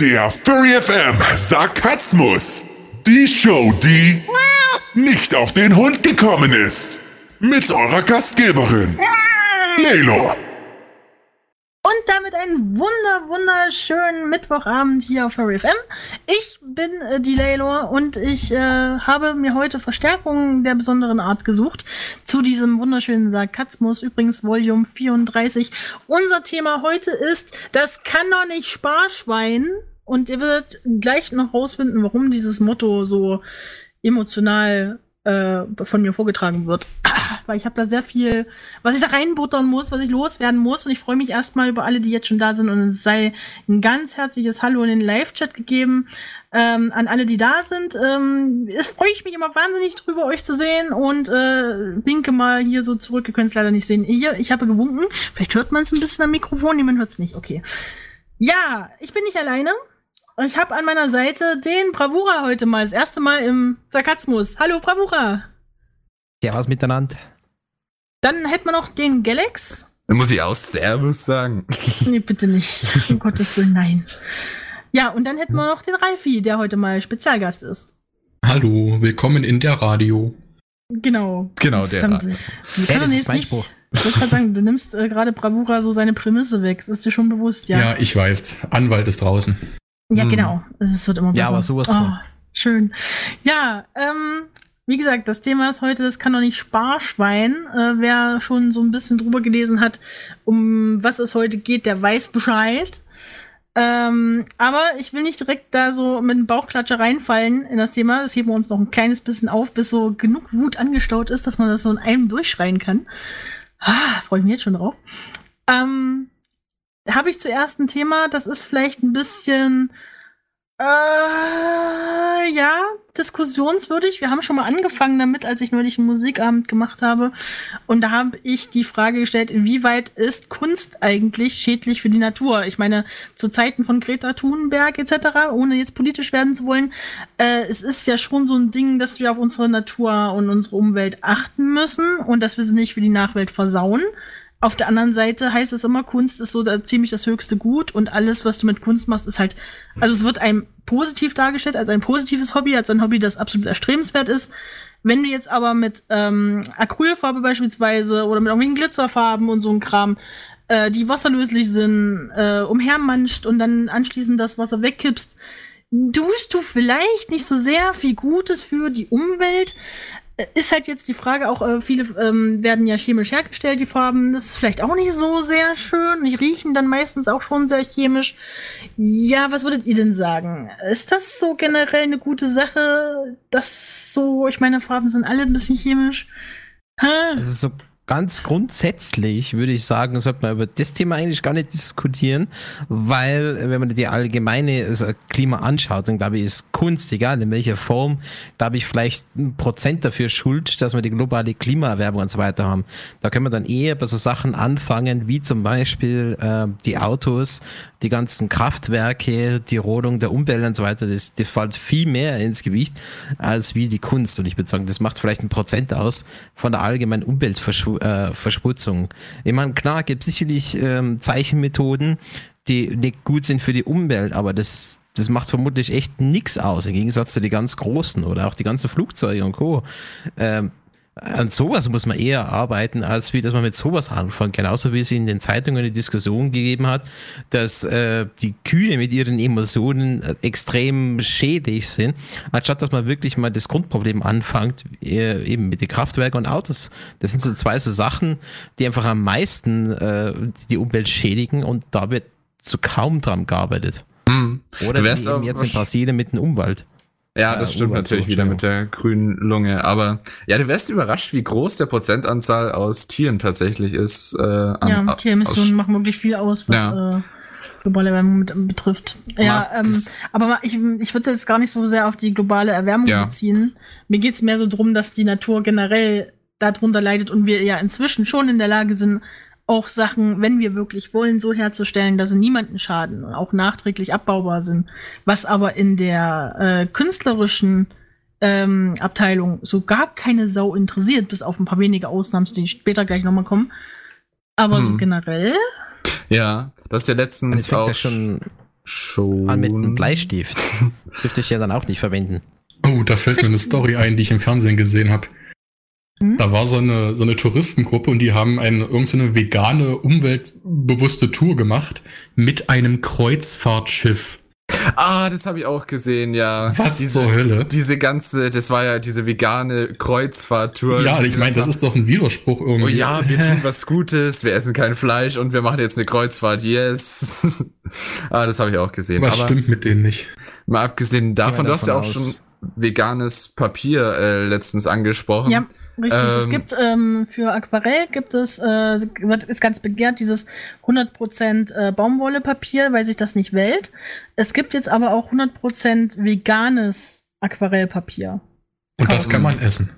Der Furry FM Sarkasmus. Die Show, die nicht auf den Hund gekommen ist. Mit eurer Gastgeberin, Lelo. Und damit einen wunder, wunderschönen Mittwochabend hier auf Furry FM. Ich bin äh, die Laylor und ich äh, habe mir heute Verstärkungen der besonderen Art gesucht zu diesem wunderschönen Sarkasmus, übrigens Volume 34. Unser Thema heute ist, das kann doch nicht Sparschwein. Und ihr werdet gleich noch rausfinden, warum dieses Motto so emotional äh, von mir vorgetragen wird. Weil ich habe da sehr viel, was ich da reinbuttern muss, was ich loswerden muss. Und ich freue mich erstmal über alle, die jetzt schon da sind. Und es sei ein ganz herzliches Hallo in den Live-Chat gegeben ähm, an alle, die da sind. Ähm, es freue ich mich immer wahnsinnig drüber, euch zu sehen. Und äh, winke mal hier so zurück. Ihr könnt es leider nicht sehen. Hier, ich habe gewunken. Vielleicht hört man es ein bisschen am Mikrofon. Niemand hört es nicht. Okay. Ja, ich bin nicht alleine. Ich habe an meiner Seite den Bravura heute mal, das erste Mal im Sarkasmus. Hallo Bravura. Ja, was miteinander. Dann hätten wir noch den Galax. Dann muss ich auch Servus sagen. Nee, bitte nicht. Um Gottes Willen, nein. Ja, und dann hätten wir noch den Ralfi, der heute mal Spezialgast ist. Hallo, willkommen in der Radio. Genau. Genau, der Verdammt. Radio. Wir Ja, können das ist jetzt mein nicht, Spruch. ich wollte gerade sagen, du nimmst äh, gerade Bravura so seine Prämisse weg. Das ist dir schon bewusst, ja. Ja, ich weiß. Anwalt ist draußen. Ja, Hm. genau. Es wird immer besser. Ja, aber sowas oh, von. Schön. Ja, ähm, wie gesagt, das Thema ist heute, das kann doch nicht Sparschwein. Äh, wer schon so ein bisschen drüber gelesen hat, um was es heute geht, der weiß Bescheid. Ähm, aber ich will nicht direkt da so mit dem Bauchklatscher reinfallen in das Thema. Das heben wir uns noch ein kleines bisschen auf, bis so genug Wut angestaut ist, dass man das so in einem durchschreien kann. Ah, freue ich mich jetzt schon drauf. Ähm, habe ich zuerst ein Thema, das ist vielleicht ein bisschen äh, ja, diskussionswürdig. Wir haben schon mal angefangen damit, als ich neulich einen Musikabend gemacht habe. Und da habe ich die Frage gestellt, inwieweit ist Kunst eigentlich schädlich für die Natur? Ich meine, zu Zeiten von Greta Thunberg etc., ohne jetzt politisch werden zu wollen, äh, es ist ja schon so ein Ding, dass wir auf unsere Natur und unsere Umwelt achten müssen und dass wir sie nicht für die Nachwelt versauen. Auf der anderen Seite heißt es immer, Kunst ist so da ziemlich das höchste Gut und alles, was du mit Kunst machst, ist halt, also es wird einem positiv dargestellt, als ein positives Hobby, als ein Hobby, das absolut erstrebenswert ist. Wenn du jetzt aber mit ähm, Acrylfarbe beispielsweise oder mit irgendwelchen Glitzerfarben und so ein Kram, äh, die wasserlöslich sind, äh, umhermanscht und dann anschließend das Wasser wegkippst, tust du vielleicht nicht so sehr viel Gutes für die Umwelt. Ist halt jetzt die Frage, auch äh, viele ähm, werden ja chemisch hergestellt, die Farben. Das ist vielleicht auch nicht so sehr schön. Die riechen dann meistens auch schon sehr chemisch. Ja, was würdet ihr denn sagen? Ist das so generell eine gute Sache? Das so, ich meine, Farben sind alle ein bisschen chemisch. Hä? Also so ganz grundsätzlich würde ich sagen, sollte man über das Thema eigentlich gar nicht diskutieren, weil wenn man die allgemeine also Klima anschaut, dann glaube ich, ist Kunst, egal in welcher Form, glaube ich, vielleicht ein Prozent dafür schuld, dass wir die globale Klimaerwärmung und so weiter haben. Da können wir dann eher bei so Sachen anfangen, wie zum Beispiel äh, die Autos, die ganzen Kraftwerke, die Rodung der Umwelt und so weiter, das, das fällt viel mehr ins Gewicht als wie die Kunst. Und ich würde sagen, das macht vielleicht ein Prozent aus von der allgemeinen Umweltverschmutzung. Ich meine, klar, gibt sicherlich ähm, Zeichenmethoden, die nicht gut sind für die Umwelt, aber das, das macht vermutlich echt nichts aus, im Gegensatz zu den ganz großen oder auch die ganzen Flugzeuge und Co. Ähm, an sowas muss man eher arbeiten, als wie dass man mit sowas anfängt. Genauso wie es in den Zeitungen eine Diskussion gegeben hat, dass äh, die Kühe mit ihren Emotionen äh, extrem schädlich sind, anstatt dass man wirklich mal das Grundproblem anfängt, äh, eben mit den Kraftwerken und Autos. Das sind so zwei so Sachen, die einfach am meisten äh, die Umwelt schädigen und da wird so kaum dran gearbeitet. Hm. Oder eben jetzt in Brasilien mit dem Umwald. Ja, Ja, das stimmt natürlich wieder mit der grünen Lunge. Aber ja, du wärst überrascht, wie groß der Prozentanzahl aus Tieren tatsächlich ist. Äh, an, Ja, okay, Emissionen aus- machen wirklich viel aus, was Ja. äh, globale Erwärmung betrifft. Ja, ähm, aber ich, ich würde jetzt gar nicht so sehr auf die globale Erwärmung Ja. beziehen. Mir geht's mehr so drum, dass die Natur generell darunter leidet und wir ja inzwischen schon in der Lage sind, auch Sachen, wenn wir wirklich wollen, so herzustellen, dass sie niemanden schaden und auch nachträglich abbaubar sind. Was aber in der äh, künstlerischen ähm, Abteilung so gar keine Sau interessiert, bis auf ein paar wenige Ausnahmen, die später gleich nochmal kommen. Aber so Hm. generell, Ja, du hast ja letztens fängt auch ja schon Schon. Ah, mit einem Bleistift. Dürfte ich ja dann auch nicht verwenden. Oh, da fällt mir eine Story ein, die ich im Fernsehen gesehen habe. Hm? Da war so eine, so eine Touristengruppe und die haben eine, irgendeine so vegane, umweltbewusste Tour gemacht mit einem Kreuzfahrtschiff. Ah, das habe ich auch gesehen, ja. Was diese, zur Hölle? Diese ganze, das war ja diese vegane Kreuzfahrttour. Ja, ich meine, das ist doch ein Widerspruch irgendwie. Oh ja, wir tun was Gutes, wir essen kein Fleisch und wir machen jetzt eine Kreuzfahrt, yes. ah, das habe ich auch gesehen. Was Aber stimmt mit denen nicht? mal abgesehen davon, wir du hast ja auch davon schon aus. veganes Papier äh, letztens angesprochen. Ja, richtig. es Ähm, gibt ähm, für Aquarell gibt es, äh, wird, ist ganz begehrt, dieses 100% äh, Baumwollepapier, weil sich das nicht wählt. Es gibt jetzt aber auch 100% veganes Aquarellpapier. Und das kann man essen.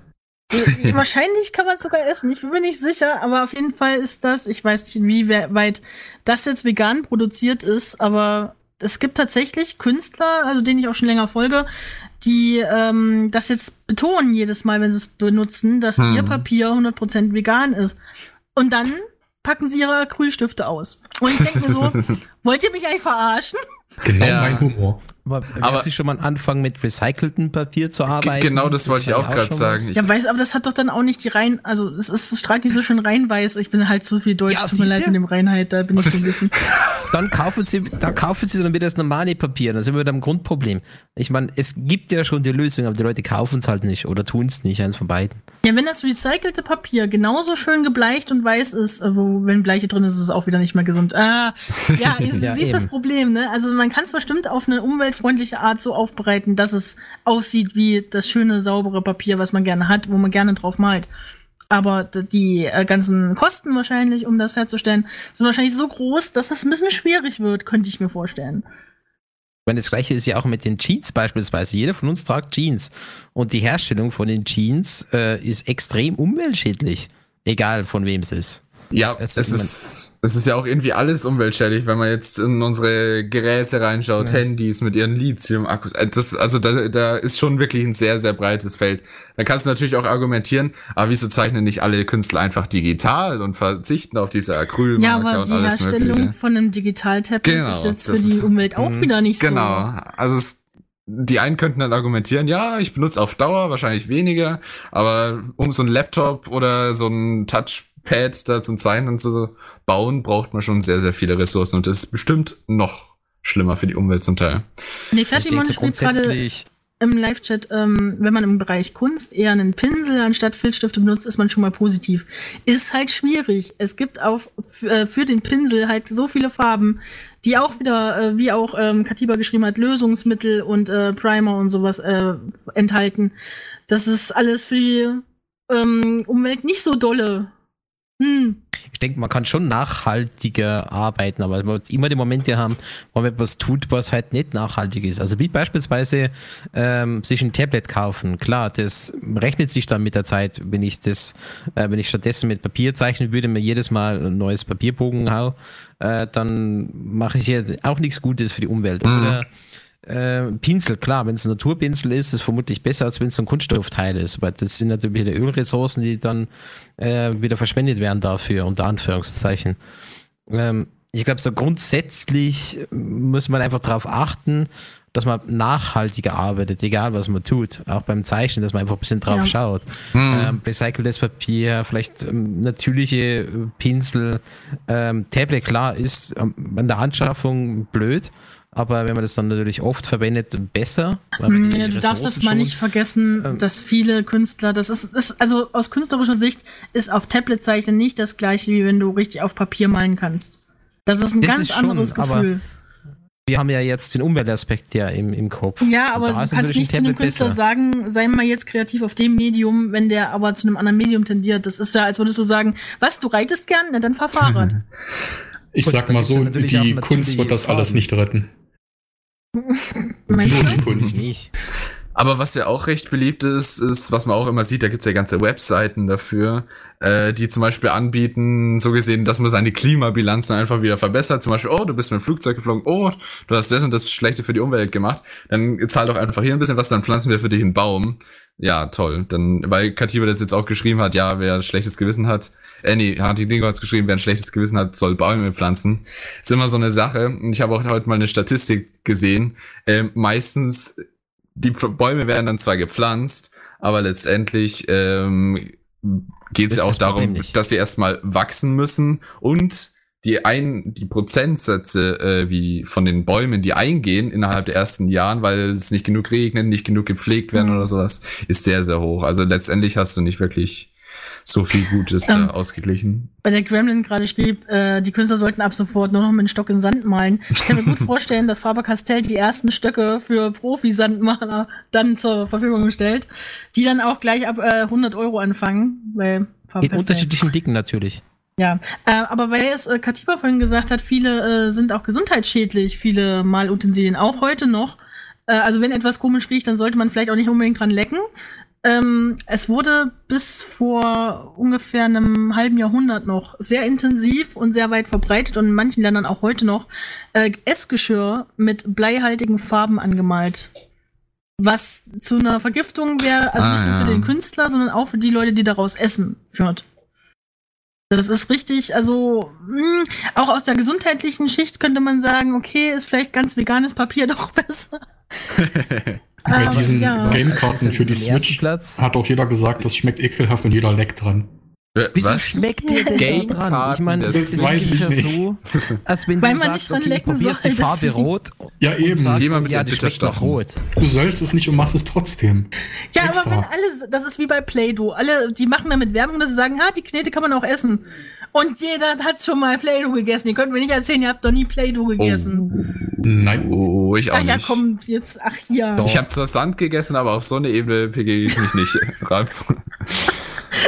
Äh, Wahrscheinlich kann man es sogar essen. Ich bin mir nicht sicher, aber auf jeden Fall ist das, ich weiß nicht, wie we- weit das jetzt vegan produziert ist, aber es gibt tatsächlich Künstler, also denen ich auch schon länger folge, die ähm, das jetzt betonen jedes Mal, wenn sie es benutzen, dass Hm. ihr Papier 100% vegan ist. Und dann packen sie ihre Acrylstifte aus. Und ich denke mir so, wollt ihr mich eigentlich verarschen? Genau Ja. mein Humor. Aber, Aber- aber Sie schon mal anfangen, mit recyceltem Papier zu arbeiten? genau das wollte ich auch schon sagen. Ich- Ja, weiß, aber das hat doch dann auch nicht die rein, also es ist strahlt nicht so schön reinweiß. Ich bin halt zu viel Deutsch, Ja, tut mir leid mit dem Reinheit, da bin ich so ein bisschen. Dann kaufen Sie, dann kaufen Sie dann wieder das normale Papier. Dann sind wir wieder am Grundproblem. Ich meine, es gibt ja schon die Lösung, aber die Leute kaufen es halt nicht oder tun es nicht, eins von beiden. Ja, wenn das recycelte Papier genauso schön gebleicht und weiß ist, äh, wo, wenn Bleiche drin ist, ist es auch wieder nicht mehr gesund. Ah, ja, du Ja, siehst das eben. Problem, ne? Also man kann es bestimmt auf eine umweltfreundliche Art so aufbereiten, dass es aussieht wie das schöne, saubere Papier, was man gerne hat, wo man gerne drauf malt. Aber die äh, ganzen Kosten wahrscheinlich, um das herzustellen, sind wahrscheinlich so groß, dass es ein bisschen schwierig wird, könnte ich mir vorstellen. Ich meine, das gleiche ist ja auch mit den Jeans beispielsweise. Jeder von uns tragt Jeans. Und die Herstellung von den Jeans äh, ist extrem umweltschädlich. Egal von wem es ist. Ja, Es- es, ist, es ist ja auch irgendwie alles umweltschädlich, wenn man jetzt in unsere Geräte reinschaut, Ja. Handys mit ihren Lithium-Akkus. Äh, Das, also da, da ist schon wirklich ein sehr, sehr breites Feld. Da kannst du natürlich auch argumentieren, aber wieso zeichnen nicht alle Künstler einfach digital und verzichten auf diese Acrylmarker Ja, aber und die alles Herstellung Mögliche? von einem Digital-Tablet Genau, ist jetzt für die ist- Umwelt auch Mhm. wieder nicht so. Genau. Also es, die einen könnten dann argumentieren, ja, ich benutze auf Dauer wahrscheinlich weniger, aber um so ein Laptop oder so ein Touchpad da zum Zeichnen zu bauen, braucht man schon sehr, sehr viele Ressourcen und das ist bestimmt noch schlimmer für die Umwelt zum Teil. Nee, Ich Fertimon so schrieb gerade im Live-Chat, ähm, wenn man im Bereich Kunst eher einen Pinsel anstatt Filzstifte benutzt, ist man schon mal positiv. Ist halt schwierig. Es gibt auch f- äh, für den Pinsel halt so viele Farben, die auch wieder, äh, wie auch ähm, Katiba geschrieben hat, Lösungsmittel und äh, Primer und sowas äh, enthalten. Das ist alles für die ähm, Umwelt nicht so dolle. Hm. ich denke, man kann schon nachhaltiger arbeiten, aber man wird immer die Momente haben, wo man etwas tut, was halt nicht nachhaltig ist. Also wie beispielsweise ähm, sich ein Tablet kaufen. Klar, das rechnet sich dann mit der Zeit, wenn ich das, äh, wenn ich stattdessen mit Papier zeichnen würde, mir jedes Mal ein neues Papierbogen hau, äh, dann mache ich ja auch nichts Gutes für die Umwelt. Mhm. Oder äh, Pinsel, klar, wenn es ein Naturpinsel ist, ist es vermutlich besser, als wenn es ein Kunststoffteil ist. Weil das sind natürlich wieder Ölressourcen, die dann äh, wieder verschwendet werden dafür, unter Anführungszeichen. Ähm, ich glaube, so grundsätzlich muss man einfach darauf achten, dass man nachhaltiger arbeitet, egal was man tut. Auch beim Zeichnen, dass man einfach ein bisschen drauf Ja. schaut. Hm. Ähm, recyceltes Papier, vielleicht ähm, natürliche äh, Pinsel. Ähm, Tablet, klar, ist ähm, an der Anschaffung blöd, aber wenn man das dann natürlich oft verwendet, besser. weil man die Ja, du darfst das mal nicht vergessen, Ähm, dass viele Künstler, das ist, ist, also aus künstlerischer Sicht ist auf Tablet zeichnen nicht das gleiche, wie wenn du richtig auf Papier malen kannst. Das ist ein Das ganz ist schon, anderes aber Gefühl. Wir haben ja jetzt den Umweltaspekt ja im, im Kopf. Ja, aber du kannst natürlich ein nicht zu einem Künstler besser. sagen, sei mal jetzt kreativ auf dem Medium, wenn der aber zu einem anderen Medium tendiert. Das ist ja, als würdest du sagen, was, du reitest gern? Na, dann fahr Fahrrad. Ich Gut, sag mal so, die Kunst wird das alles nicht retten. Meinst du? Kunst. Nicht. Aber was ja auch recht beliebt ist, ist, was man auch immer sieht, da gibt's ja ganze Webseiten dafür, äh, die zum Beispiel anbieten, so gesehen, dass man seine Klimabilanzen einfach wieder verbessert. Zum Beispiel, oh, du bist mit dem Flugzeug geflogen, oh, du hast das und das Schlechte für die Umwelt gemacht. Dann zahl doch einfach hier ein bisschen was, dann pflanzen wir für dich einen Baum. Ja, toll. Dann, weil Katiba das jetzt auch geschrieben hat, ja, wer ein schlechtes Gewissen hat, äh, nee, hat die Dinge geschrieben, wer ein schlechtes Gewissen hat, soll Bäume pflanzen. Ist immer so eine Sache. Und ich habe auch heute mal eine Statistik gesehen. Ähm, meistens die Bäume werden dann zwar gepflanzt, aber letztendlich ähm, geht es ja auch darum, dass sie erstmal wachsen müssen und die ein die Prozentsätze äh, wie von den Bäumen, die eingehen innerhalb der ersten Jahren, weil es nicht genug regnet, nicht genug gepflegt werden mhm. oder sowas, ist sehr sehr hoch. Also letztendlich hast du nicht wirklich so viel Gutes ähm, da ausgeglichen. Bei der Gremlin gerade schrieb, äh, die Künstler sollten ab sofort nur noch mit einem Stock in Sand malen. Ich kann mir gut vorstellen, dass Faber-Castell die ersten Stöcke für Profi-Sandmaler dann zur Verfügung stellt, die dann auch gleich ab äh, 100 Euro anfangen. Weil In unterschiedlichen Dicken natürlich. Ja, äh, aber weil es äh, Katiba vorhin gesagt hat, viele äh, sind auch gesundheitsschädlich, viele Malutensilien, auch heute noch. Äh, also wenn etwas komisch riecht, dann sollte man vielleicht auch nicht unbedingt dran lecken. Ähm, es wurde bis vor ungefähr einem halben Jahrhundert noch sehr intensiv und sehr weit verbreitet und in manchen Ländern auch heute noch äh, Essgeschirr mit bleihaltigen Farben angemalt. Was zu einer Vergiftung wäre, also ah, nicht nur ja. für den Künstler, sondern auch für die Leute, die daraus essen, führt. Das ist richtig, also mh, hm, auch aus der gesundheitlichen Schicht könnte man sagen, okay, ist vielleicht ganz veganes Papier doch besser. Bei diesen ja. Gamekarten für die Switch hat auch jeder gesagt, das schmeckt ekelhaft und jeder leckt dran. Wieso Was? schmeckt dir denn da dran? Ich meine, das, das weiß ich nicht. So, als wenn Weil du man sagst, nicht okay, ich probiere jetzt die Farbe rot. Ja, eben. Sagen, Thema mit ja, das schmeckt nach rot. Du sollst es nicht und machst es trotzdem. Ja, Extra. aber wenn alle, das ist wie bei Play-Doh, alle, die machen damit Werbung, dass sie sagen, ha, die Knete kann man auch essen. Und jeder hat schon mal Play-Doh gegessen. Ihr könnt mir nicht erzählen, ihr habt noch nie Play-Doh gegessen. Oh. Nein. Oh, ich auch ach, nicht. Ja, kommt jetzt, ach hier. Ich habe zwar Sand gegessen, aber auf so eine Ebene pegel ich mich nicht rein.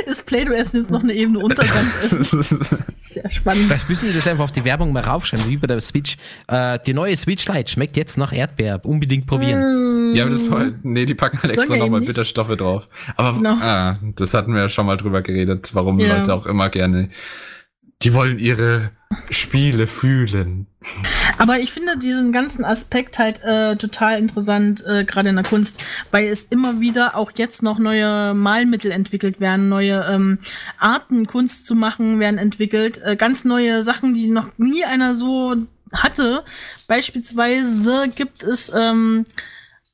Ist Play-Doh-Essen jetzt noch eine Ebene unter Sandessen? Sehr spannend. Das müssen wir das einfach auf die Werbung mal raufschreiben, wie bei der Switch. Äh, die neue Switch Lite schmeckt jetzt nach Erdbeer. Unbedingt probieren. Mm. Ja, aber das war, nee, die packen halt extra nochmal Bitterstoffe drauf. Aber no. ah, das hatten wir ja schon mal drüber geredet, warum ja. Leute auch immer gerne die wollen ihre Spiele fühlen. Aber ich finde diesen ganzen Aspekt halt äh, total interessant, äh, gerade in der Kunst, weil es immer wieder auch jetzt noch neue Malmittel entwickelt werden, neue ähm, Arten Kunst zu machen werden entwickelt, äh, ganz neue Sachen, die noch nie einer so hatte. Beispielsweise gibt es ähm,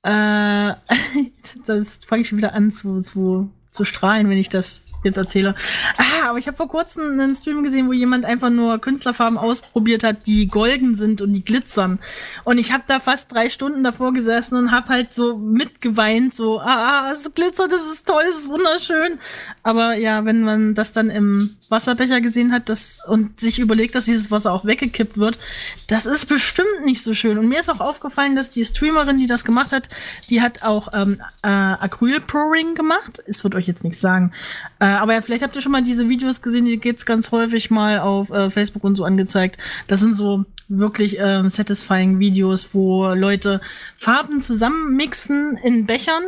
äh, das fange ich schon wieder an zu, zu, zu strahlen, wenn ich das jetzt erzähle. Ah, aber ich habe vor kurzem einen Stream gesehen, wo jemand einfach nur Künstlerfarben ausprobiert hat, die golden sind und die glitzern. Und ich habe da fast drei Stunden davor gesessen und habe halt so mitgeweint, so, ah, ah, es glitzert, das ist toll, das ist wunderschön. Aber ja, wenn man das dann im Wasserbecher gesehen hat das, und sich überlegt, dass dieses Wasser auch weggekippt wird, das ist bestimmt nicht so schön. Und mir ist auch aufgefallen, dass die Streamerin, die das gemacht hat, die hat auch ähm, äh, Acryl-Pouring gemacht. Es wird euch jetzt nichts sagen. Äh, aber vielleicht habt ihr schon mal diese Videos gesehen, die gibt's ganz häufig mal auf äh, Facebook und so angezeigt. Das sind so wirklich äh, satisfying Videos, wo Leute Farben zusammenmixen in Bechern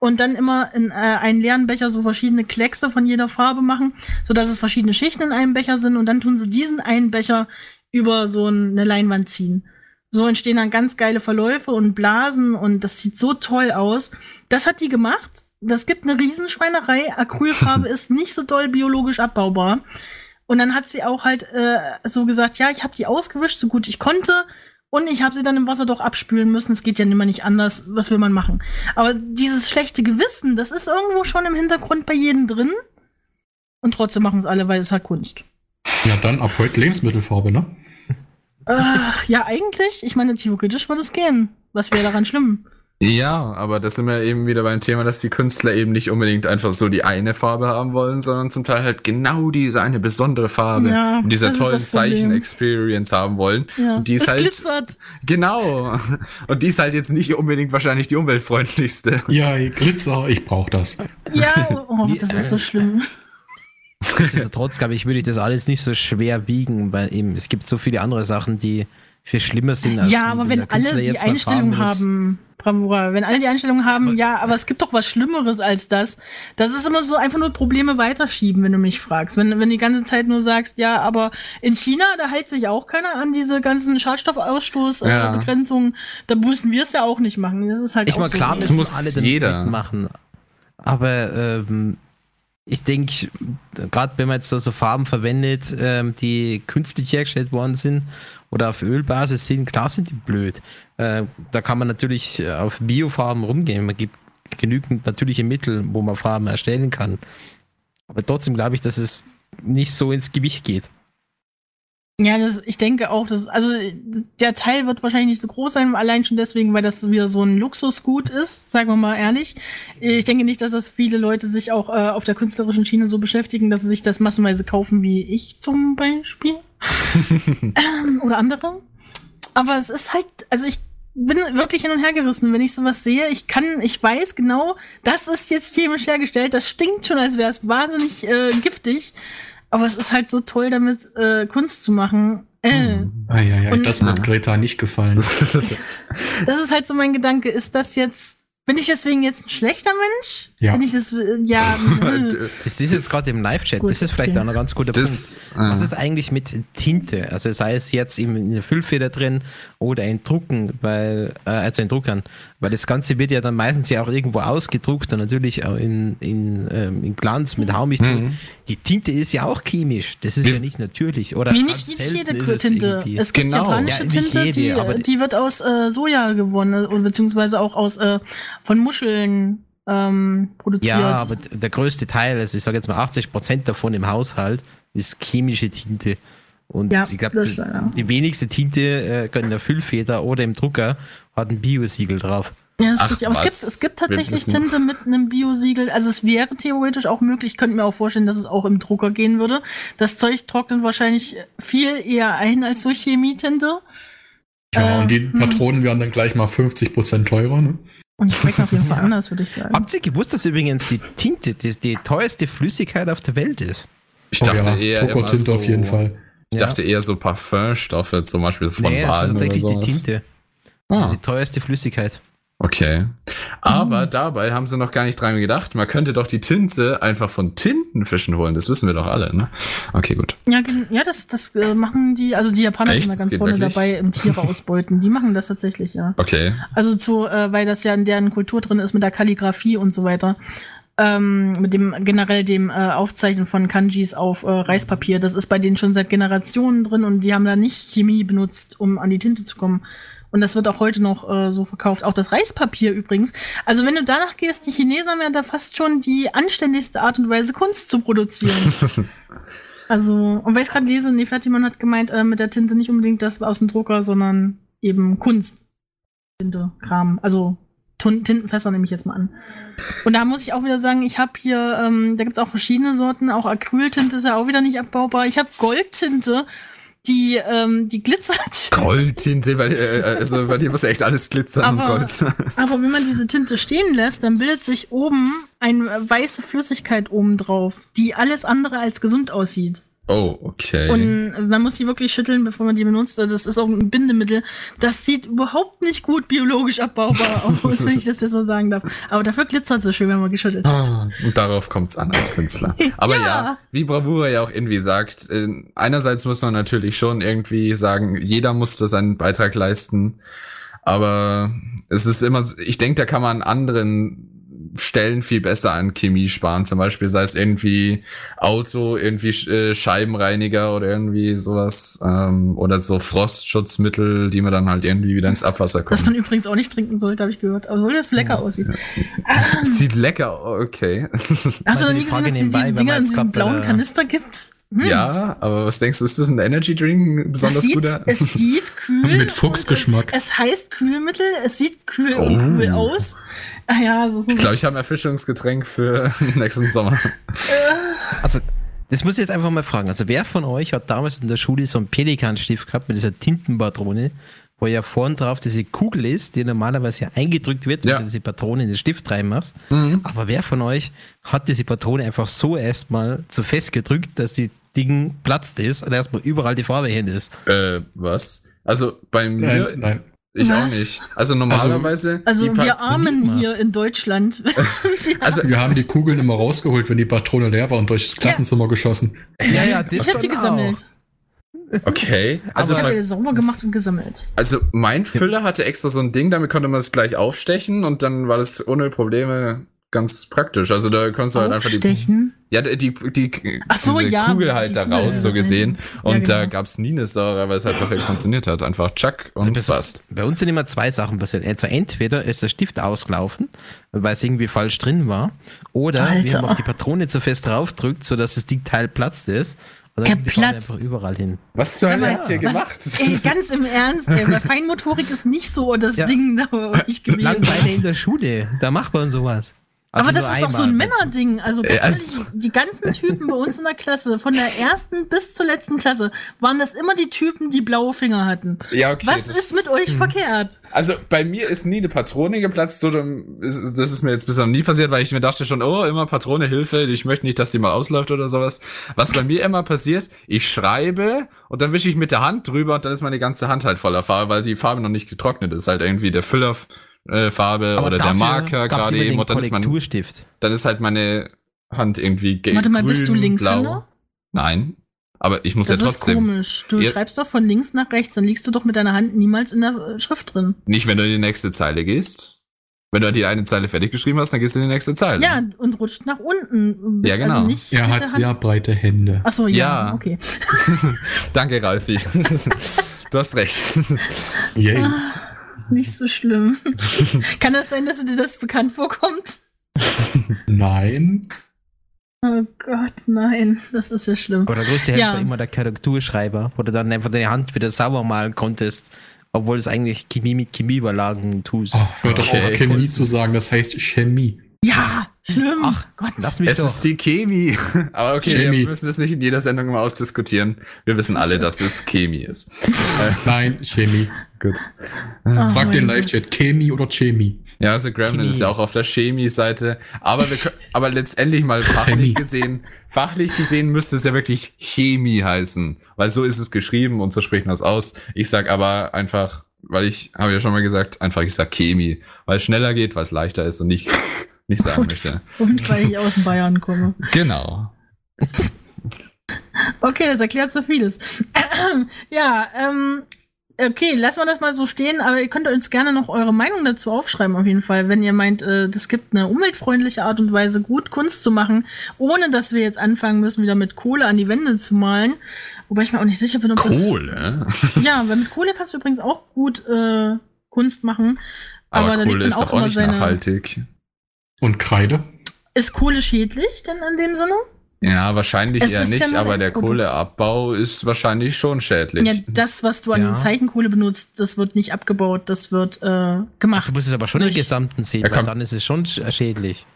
und dann immer in äh, einen leeren Becher so verschiedene Kleckse von jeder Farbe machen, so dass es verschiedene Schichten in einem Becher sind und dann tun sie diesen einen Becher über so eine Leinwand ziehen. So entstehen dann ganz geile Verläufe und Blasen und das sieht so toll aus. Das hat die gemacht das gibt eine Riesenschweinerei. Acrylfarbe ist nicht so doll biologisch abbaubar. Und dann hat sie auch halt äh, so gesagt, ja, ich habe die ausgewischt, so gut ich konnte. Und ich habe sie dann im Wasser doch abspülen müssen. Es geht ja immer nicht anders. Was will man machen? Aber dieses schlechte Gewissen, das ist irgendwo schon im Hintergrund bei jedem drin. Und trotzdem machen es alle, weil es halt Kunst. Ja, dann ab heute Lebensmittelfarbe, ne? Äh, ja, eigentlich. Ich meine, theoretisch würde es gehen. Was wäre daran schlimm? Ja, aber das sind wir eben wieder beim Thema, dass die Künstler eben nicht unbedingt einfach so die eine Farbe haben wollen, sondern zum Teil halt genau diese eine besondere Farbe ja, und dieser tollen Zeichen-Experience haben wollen. Ja, und die ist halt. Glitzert. Genau. Und die ist halt jetzt nicht unbedingt wahrscheinlich die umweltfreundlichste. Ja, Glitzer, ich brauch das. Ja, oh, das ist so schlimm. Nichtsdestotrotz, glaube ich, würde ich das alles nicht so schwer wiegen, weil eben es gibt so viele andere Sachen, die viel schlimmer sind als Ja, aber wenn alle die Einstellung haben, Bravura. Wenn alle die Einstellung haben, ja, aber es gibt doch was Schlimmeres als das. Das ist immer so einfach nur Probleme weiterschieben, wenn du mich fragst. Wenn, wenn du die ganze Zeit nur sagst, ja, aber in China, da hält sich auch keiner an diese ganzen Schadstoffausstoßbegrenzungen. Ja. da müssen wir es ja auch nicht machen. Das ist halt Ich auch meine, so klar müssen muss alle jeder. mitmachen. Aber ähm, ich denke, gerade wenn man jetzt so, so Farben verwendet, ähm, die künstlich hergestellt worden sind oder auf Ölbasis sind, klar sind die blöd. Äh, da kann man natürlich äh, auf Biofarben rumgehen. Man gibt genügend natürliche Mittel, wo man Farben erstellen kann. Aber trotzdem glaube ich, dass es nicht so ins Gewicht geht. Ja, das, ich denke auch, dass, also der Teil wird wahrscheinlich nicht so groß sein, allein schon deswegen, weil das wieder so ein Luxusgut ist, sagen wir mal ehrlich. Ich denke nicht, dass das viele Leute sich auch äh, auf der künstlerischen Schiene so beschäftigen, dass sie sich das massenweise kaufen, wie ich zum Beispiel. ähm, oder andere. Aber es ist halt, also ich bin wirklich hin und her gerissen, wenn ich sowas sehe. Ich kann, ich weiß genau, das ist jetzt chemisch hergestellt, das stinkt schon, als wäre es wahnsinnig äh, giftig. Aber es ist halt so toll, damit äh, Kunst zu machen. Äh. Ah, ja, ja, Und- das wird Greta nicht gefallen. Das ist halt so mein Gedanke. Ist das jetzt, bin ich deswegen jetzt ein schlechter Mensch? Ja. Bin ich das, äh, ja, äh, Es ist jetzt gerade im Live-Chat, das ist vielleicht okay. auch ein ganz guter Punkt. Das, Was äh, ist eigentlich mit Tinte? Also sei es jetzt eben in der Füllfeder drin oder in Drucken, weil, äh, also in Druckern, weil das Ganze wird ja dann meistens ja auch irgendwo ausgedruckt und natürlich auch in, in, ähm, in Glanz mit Haumich. Mhm. Die Tinte ist ja auch chemisch, das ist Wir- ja nicht natürlich. Oder nee, nicht, nicht jede ist es Tinte. irgendwie. Es, gibt Genau. japanische Ja, Tinte, jede, die, aber- äh, die wird aus äh, Soja gewonnen, oder beziehungsweise auch aus äh, von Muscheln ähm, produziert. Ja, aber der größte Teil, also ich sage jetzt mal 80 Prozent davon im Haushalt, ist chemische Tinte. Und Ja, ich glaube, die, ja. die wenigste Tinte äh, in der Füllfeder oder im Drucker hat ein Biosiegel drauf. Ja, das ist Ach, richtig. Aber es gibt, es gibt tatsächlich Tinte mit einem Biosiegel. Also es wäre theoretisch auch möglich. Ich könnte mir auch vorstellen, dass es auch im Drucker gehen würde. Das Zeug trocknet wahrscheinlich viel eher ein als so Chemietinte. Ja, Äh, und die hm. Patronen werden dann gleich mal 50% teurer, ne? Und schmeckt auf jeden Fall Ja. anders, würde ich sagen. Habt ihr gewusst, dass übrigens die Tinte die, die teuerste Flüssigkeit auf der Welt ist? ich dachte oh, ja, eher immer Tokotinte so, auf jeden Fall. Ich Ja. dachte eher so Parfümstoffe, zum Beispiel von nee, ist Wahlen oder tatsächlich die. Tinte. Das Ah, ist die teuerste Flüssigkeit. Okay. Aber dabei haben sie noch gar nicht dran gedacht, man könnte doch die Tinte einfach von Tintenfischen holen. Das wissen wir doch alle, ne? Okay, gut. Ja, ja das, das äh, machen die, also die Japaner Echt? sind da ganz vorne wirklich? dabei im Tiere ausbeuten. Die machen das tatsächlich, ja. Okay. Also zu, äh, weil das ja in deren Kultur drin ist mit der Kalligrafie und so weiter. Ähm, mit dem generell dem äh, Aufzeichnen von Kanjis auf äh, Reispapier. Das ist bei denen schon seit Generationen drin und die haben da nicht Chemie benutzt, um an die Tinte zu kommen. Und das wird auch heute noch äh, so verkauft. Auch das Reispapier übrigens. Also wenn du danach gehst, die Chinesen haben ja da fast schon die anständigste Art und Weise, Kunst zu produzieren. Also, und weil ich gerade lese, Nefertiman hat gemeint, äh, mit der Tinte nicht unbedingt das aus dem Drucker, sondern eben Kunst. Tinte, Kram. Also Tintenfässer nehme ich jetzt mal an. Und da muss ich auch wieder sagen, ich habe hier, ähm, da gibt's auch verschiedene Sorten. Auch Acryltinte ist ja auch wieder nicht abbaubar. Ich habe Goldtinte, die, ähm, die glitzert. Goldtinte, weil, äh, also bei dir muss ja echt alles glitzern. Aber- Gold. Aber wenn man diese Tinte stehen lässt, dann bildet sich oben eine äh, weiße Flüssigkeit oben drauf, die alles andere als gesund aussieht. Oh, okay. Und man muss die wirklich schütteln, bevor man die benutzt. Also das ist auch ein Bindemittel. Das sieht überhaupt nicht gut biologisch abbaubar aus, wenn ich das jetzt so sagen darf. Aber dafür glitzert es so schön, wenn man geschüttelt hat. Ah, Und darauf kommt's an als Künstler. Aber ja. Ja. wie Bravura ja auch irgendwie sagt, äh, einerseits muss man natürlich schon irgendwie sagen, jeder muss da seinen Beitrag leisten. Aber es ist immer, so- ich denke, da kann man an anderen Stellen viel besser an Chemie sparen. Zum Beispiel sei es irgendwie Auto, irgendwie äh, Scheibenreiniger oder irgendwie sowas. Ähm, oder so Frostschutzmittel, die man dann halt irgendwie wieder ins Abwasser Was kommt. man übrigens auch nicht trinken sollte, habe ich gehört. Obwohl das lecker aussieht. Ah, Sieht lecker, okay. hast du Also noch die nie gesehen, Frage dass es diese Dinger in diesem blauen der- Kanister gibt? Hm. Ja, aber was denkst du, ist das ein Energy Drink? Ein Es besonders sieht, guter? es sieht kühl. Mit Fuchsgeschmack. und Es, es heißt Kühlmittel, es sieht kühl und Oh. cool aus. Ah ja, so, so Ich glaube, ich habe ein Erfrischungsgetränk für nächsten Sommer. Also, das muss ich jetzt einfach mal fragen. Also, wer von euch hat damals in der Schule so einen Pelikanstift gehabt mit dieser Tintenpatrone, wo ja vorn drauf diese Kugel ist, die normalerweise ja eingedrückt wird, wenn Ja. du diese Patrone in den Stift reinmachst. Mhm. Aber wer von euch hat diese Patrone einfach so erstmal zu fest gedrückt, dass die Ding platzt ist und erstmal überall die Farbe hin ist? Äh, was? Also bei mir, Nein, nein. Ich Was? auch nicht. Also normalerweise. Also Pa- wir Armen hier in Deutschland. Also, Wir haben die Kugeln immer rausgeholt, wenn die Patrone leer war und durch das Klassenzimmer geschossen. Ja, ja, das ich habe die gesammelt. okay. Also, ich habe sauber gemacht und gesammelt. also mein Füller hatte extra so ein Ding, damit konnte man es gleich aufstechen und dann war das ohne Probleme ganz praktisch. Also da konntest du halt einfach die. Ja, die, die, die Ach so, diese ja, Kugel die halt da Kugel, raus, so gesehen. Und ja, da genau. gab's nie eine Sauerei, weil es halt perfekt funktioniert hat. Einfach tschack Also und bis- passt. Bei uns sind immer zwei Sachen passiert. Also entweder ist der Stift ausgelaufen, weil es irgendwie falsch drin war, oder wir Alter. haben auf die Patrone zu fest draufgedrückt, sodass das Ding Teilplatzt ist. Und dann die Geplatzt. einfach überall hin. Was zur Hölle habt ihr was- gemacht? Ey, ganz im Ernst, ey, weil Feinmotorik ist nicht so das Ja. Ding da bei euch gewesen. Langeweile in der Schule, da macht man sowas. Also Aber das ist doch so ein. Männerding. Also, ganz Äh, also- ehrlich, die ganzen Typen bei uns in der Klasse, von der ersten bis zur letzten Klasse, waren das immer die Typen, die blaue Finger hatten. Ja, okay. Was ist mit euch verkehrt? Also bei mir ist nie eine Patrone geplatzt, so das ist mir jetzt bisher noch nie passiert, weil ich mir dachte schon, oh, immer Patrone, Hilfe, ich möchte nicht, dass die mal ausläuft oder sowas. Was bei mir immer passiert, ich schreibe und dann wische ich mit der Hand drüber und dann ist meine ganze Hand halt voller Farbe, weil die Farbe noch nicht getrocknet ist. Halt irgendwie der Füller äh, Farbe Aber oder der Marker gerade eben und dann ist, mein, dann ist halt meine Hand irgendwie gelb, Warte mal, bist du grün, Linkshänder? blau. Nein, aber ich muss Das ja ist trotzdem. komisch. Du Ja. schreibst doch von links nach rechts, dann liegst du doch mit deiner Hand niemals in der äh, Schrift drin. Nicht, wenn du in die nächste Zeile gehst. Wenn du die eine Zeile fertig geschrieben hast, dann gehst du in die nächste Zeile. Ja, und rutscht nach unten. Bist Ja, genau. Also nicht Er hat sehr Hand. breite Hände. Achso, ja, Ja. okay. Danke, Ralfi. du hast recht. Yay. Ah, ist nicht so schlimm. Kann das sein, dass dir das bekannt vorkommt? Nein. Oh Gott, nein, das ist ja schlimm. Aber der größte Helfer Ja. war immer der Korrekturschreiber, wo du dann einfach deine Hand wieder sauber malen konntest, obwohl du es eigentlich Chemie mit Chemie überlagen tust. Ach, hör doch Okay, auf, Chemie zu sagen, das heißt Chemie. Ja, schlimm. Ach, Gott. Lass mich Es doch. ist die Chemie. Aber okay, Chemie. wir müssen das nicht in jeder Sendung mal ausdiskutieren. Wir wissen alle, dass es Chemie ist. Nein, Chemie. Gut. Oh Frag den. Live-Chat, Chemie oder Chemie? Ja, also Gremlin Chemie. ist ja auch auf der Chemie-Seite. Aber, wir, können- aber letztendlich mal fachlich Chemie. gesehen, fachlich gesehen müsste es ja wirklich Chemie heißen. Weil so ist es geschrieben und so spricht man es aus. Ich sag aber einfach, weil ich, habe ja schon mal gesagt, einfach ich sag Chemie. Weil es schneller geht, weil es leichter ist und nicht, nicht sagen Und, möchte. und weil ich aus Bayern komme. Genau. Okay, das erklärt so vieles. ja, ähm, okay, lassen wir das mal so stehen, aber ihr könnt uns gerne noch eure Meinung dazu aufschreiben, auf jeden Fall, wenn ihr meint, äh, das gibt eine umweltfreundliche Art und Weise, gut Kunst zu machen, ohne dass wir jetzt anfangen müssen, wieder mit Kohle an die Wände zu malen. Wobei ich mir auch nicht sicher bin, ob Kohle? das. Ja, weil mit Kohle kannst du übrigens auch gut äh, Kunst machen. Aber, Aber Kohle ist doch auch nicht seine- nachhaltig. Und Kreide? Ist Kohle schädlich denn in dem Sinne? Ja, wahrscheinlich Es eher ja nicht, nur aber der Produkt. Kohleabbau ist wahrscheinlich schon schädlich. Ja, das, was du an Ja. Zeichenkohle benutzt, das wird nicht abgebaut, das wird äh, gemacht. Du musst es aber schon im Gesamten sehen, Ja, weil dann ist es schon sch- schädlich.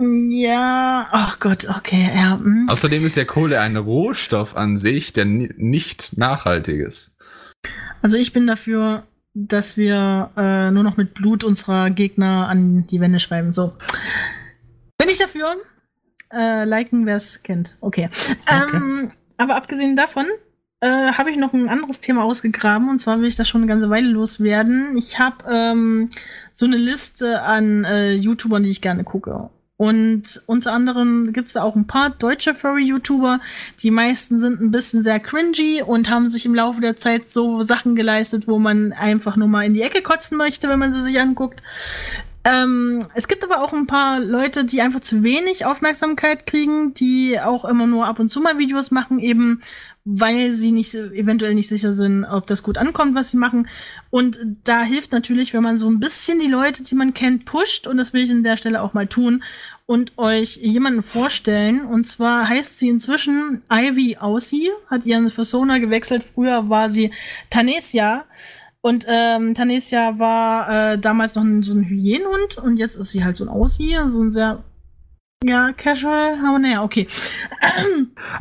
Ja, ach Gott, okay, ja. hm. Außerdem ist ja Kohle ein Rohstoff an sich, der ni- nicht nachhaltig ist. Also ich bin dafür, dass wir äh, nur noch mit Blut unserer Gegner an die Wände schreiben. So. Bin ich dafür? Äh, liken, wer es kennt. Okay. Ähm, aber abgesehen davon äh, habe ich noch ein anderes Thema ausgegraben und zwar will ich das schon eine ganze Weile loswerden. Ich habe ähm, so eine Liste an äh, YouTubern, die ich gerne gucke. Und unter anderem gibt es da auch ein paar deutsche Furry-YouTuber. Die meisten sind ein bisschen sehr cringy und haben sich im Laufe der Zeit so Sachen geleistet, wo man einfach nur mal in die Ecke kotzen möchte, wenn man sie sich anguckt. Ähm, es gibt aber auch ein paar Leute, die einfach zu wenig Aufmerksamkeit kriegen, die auch immer nur ab und zu mal Videos machen, eben weil sie nicht eventuell nicht sicher sind, ob das gut ankommt, was sie machen. Und da hilft natürlich, wenn man so ein bisschen die Leute, die man kennt, pusht. Und das will ich an der Stelle auch mal tun und euch jemanden vorstellen. Und zwar heißt sie inzwischen Ivy Aussie, hat ihren Persona gewechselt. Früher war sie Tanesia. Und ähm, Tanesia war äh, damals noch ein, so ein Hyänenhund und jetzt ist sie halt so ein Aussie, so ein sehr ja, casual, aber naja, okay.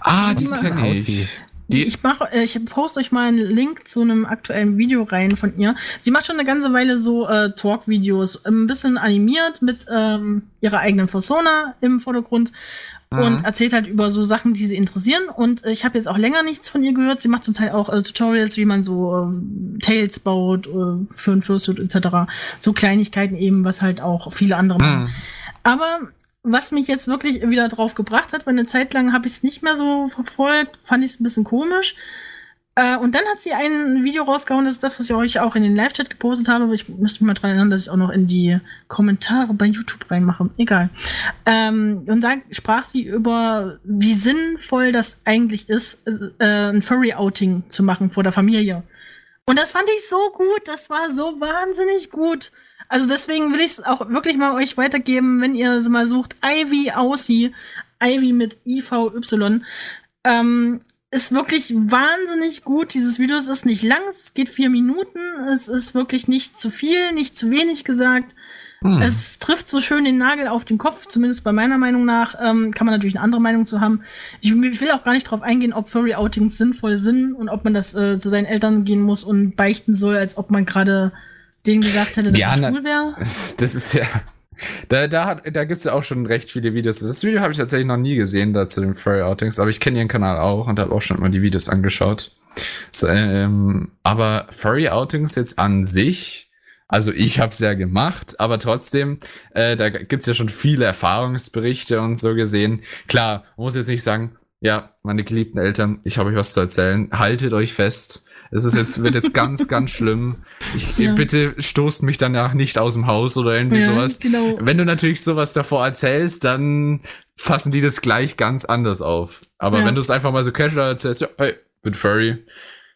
Ah, Die kenne ich. Aussie. Die- ich mache, äh, ich poste euch mal einen Link zu einem aktuellen Video rein von ihr. Sie macht schon eine ganze Weile so äh, Talk-Videos, ein bisschen animiert mit ähm, ihrer eigenen Persona im Vordergrund und Mhm. erzählt halt über so Sachen, die sie interessieren. Und äh, ich habe jetzt auch länger nichts von ihr gehört. Sie macht zum Teil auch äh, Tutorials, wie man so ähm, Tails baut äh, für ein Fursuit etc. So Kleinigkeiten eben, was halt auch viele andere machen. Mhm. Aber was mich jetzt wirklich wieder drauf gebracht hat, weil eine Zeit lang habe ich es nicht mehr so verfolgt, fand ich es ein bisschen komisch. Äh, und dann hat sie ein Video rausgehauen, das ist das, was ich euch auch in den Live-Chat gepostet habe. Ich müsste mich mal dran erinnern, dass ich auch noch in die Kommentare bei YouTube reinmache. Egal. Ähm, und da sprach sie über, wie sinnvoll das eigentlich ist, äh, ein Furry-Outing zu machen vor der Familie. Und das fand ich so gut, das war so wahnsinnig gut. Also deswegen will ich es auch wirklich mal euch weitergeben, wenn ihr so mal sucht, Ivy Aussie, Ivy mit IVY, ähm, ist wirklich wahnsinnig gut. Dieses Video ist nicht lang, es geht vier Minuten, es ist wirklich nicht zu viel, nicht zu wenig gesagt. Hm. Es trifft so schön den Nagel auf den Kopf, zumindest bei meiner Meinung nach. Ähm, kann man natürlich eine andere Meinung zu haben. Ich will auch gar nicht drauf eingehen, ob Furry-Outings sinnvoll sind und ob man das äh, zu seinen Eltern gehen muss und beichten soll, als ob man gerade denen gesagt hätte, dass Ja, na- schwul wäre. Das das ist ja. Da, da, hat, da gibt's ja auch schon recht viele Videos. Das Video habe ich tatsächlich noch nie gesehen, da zu den Furry Outings, aber ich kenne ihren Kanal auch und habe auch schon mal die Videos angeschaut. So, ähm, aber Furry Outings jetzt an sich, also ich habe es ja gemacht, aber trotzdem, äh, da gibt's ja schon viele Erfahrungsberichte und so gesehen. Klar, muss jetzt nicht sagen, ja, meine geliebten Eltern, ich habe euch was zu erzählen, haltet euch fest. Es ist jetzt, wird jetzt ganz, ganz schlimm. Ich, Ja. Bitte stoßt mich danach nicht aus dem Haus oder irgendwie Ja, sowas. genau. Wenn du natürlich sowas davor erzählst, dann fassen die das gleich ganz anders auf. Aber Ja. wenn du es einfach mal so casual erzählst, ja, hey, bin Furry,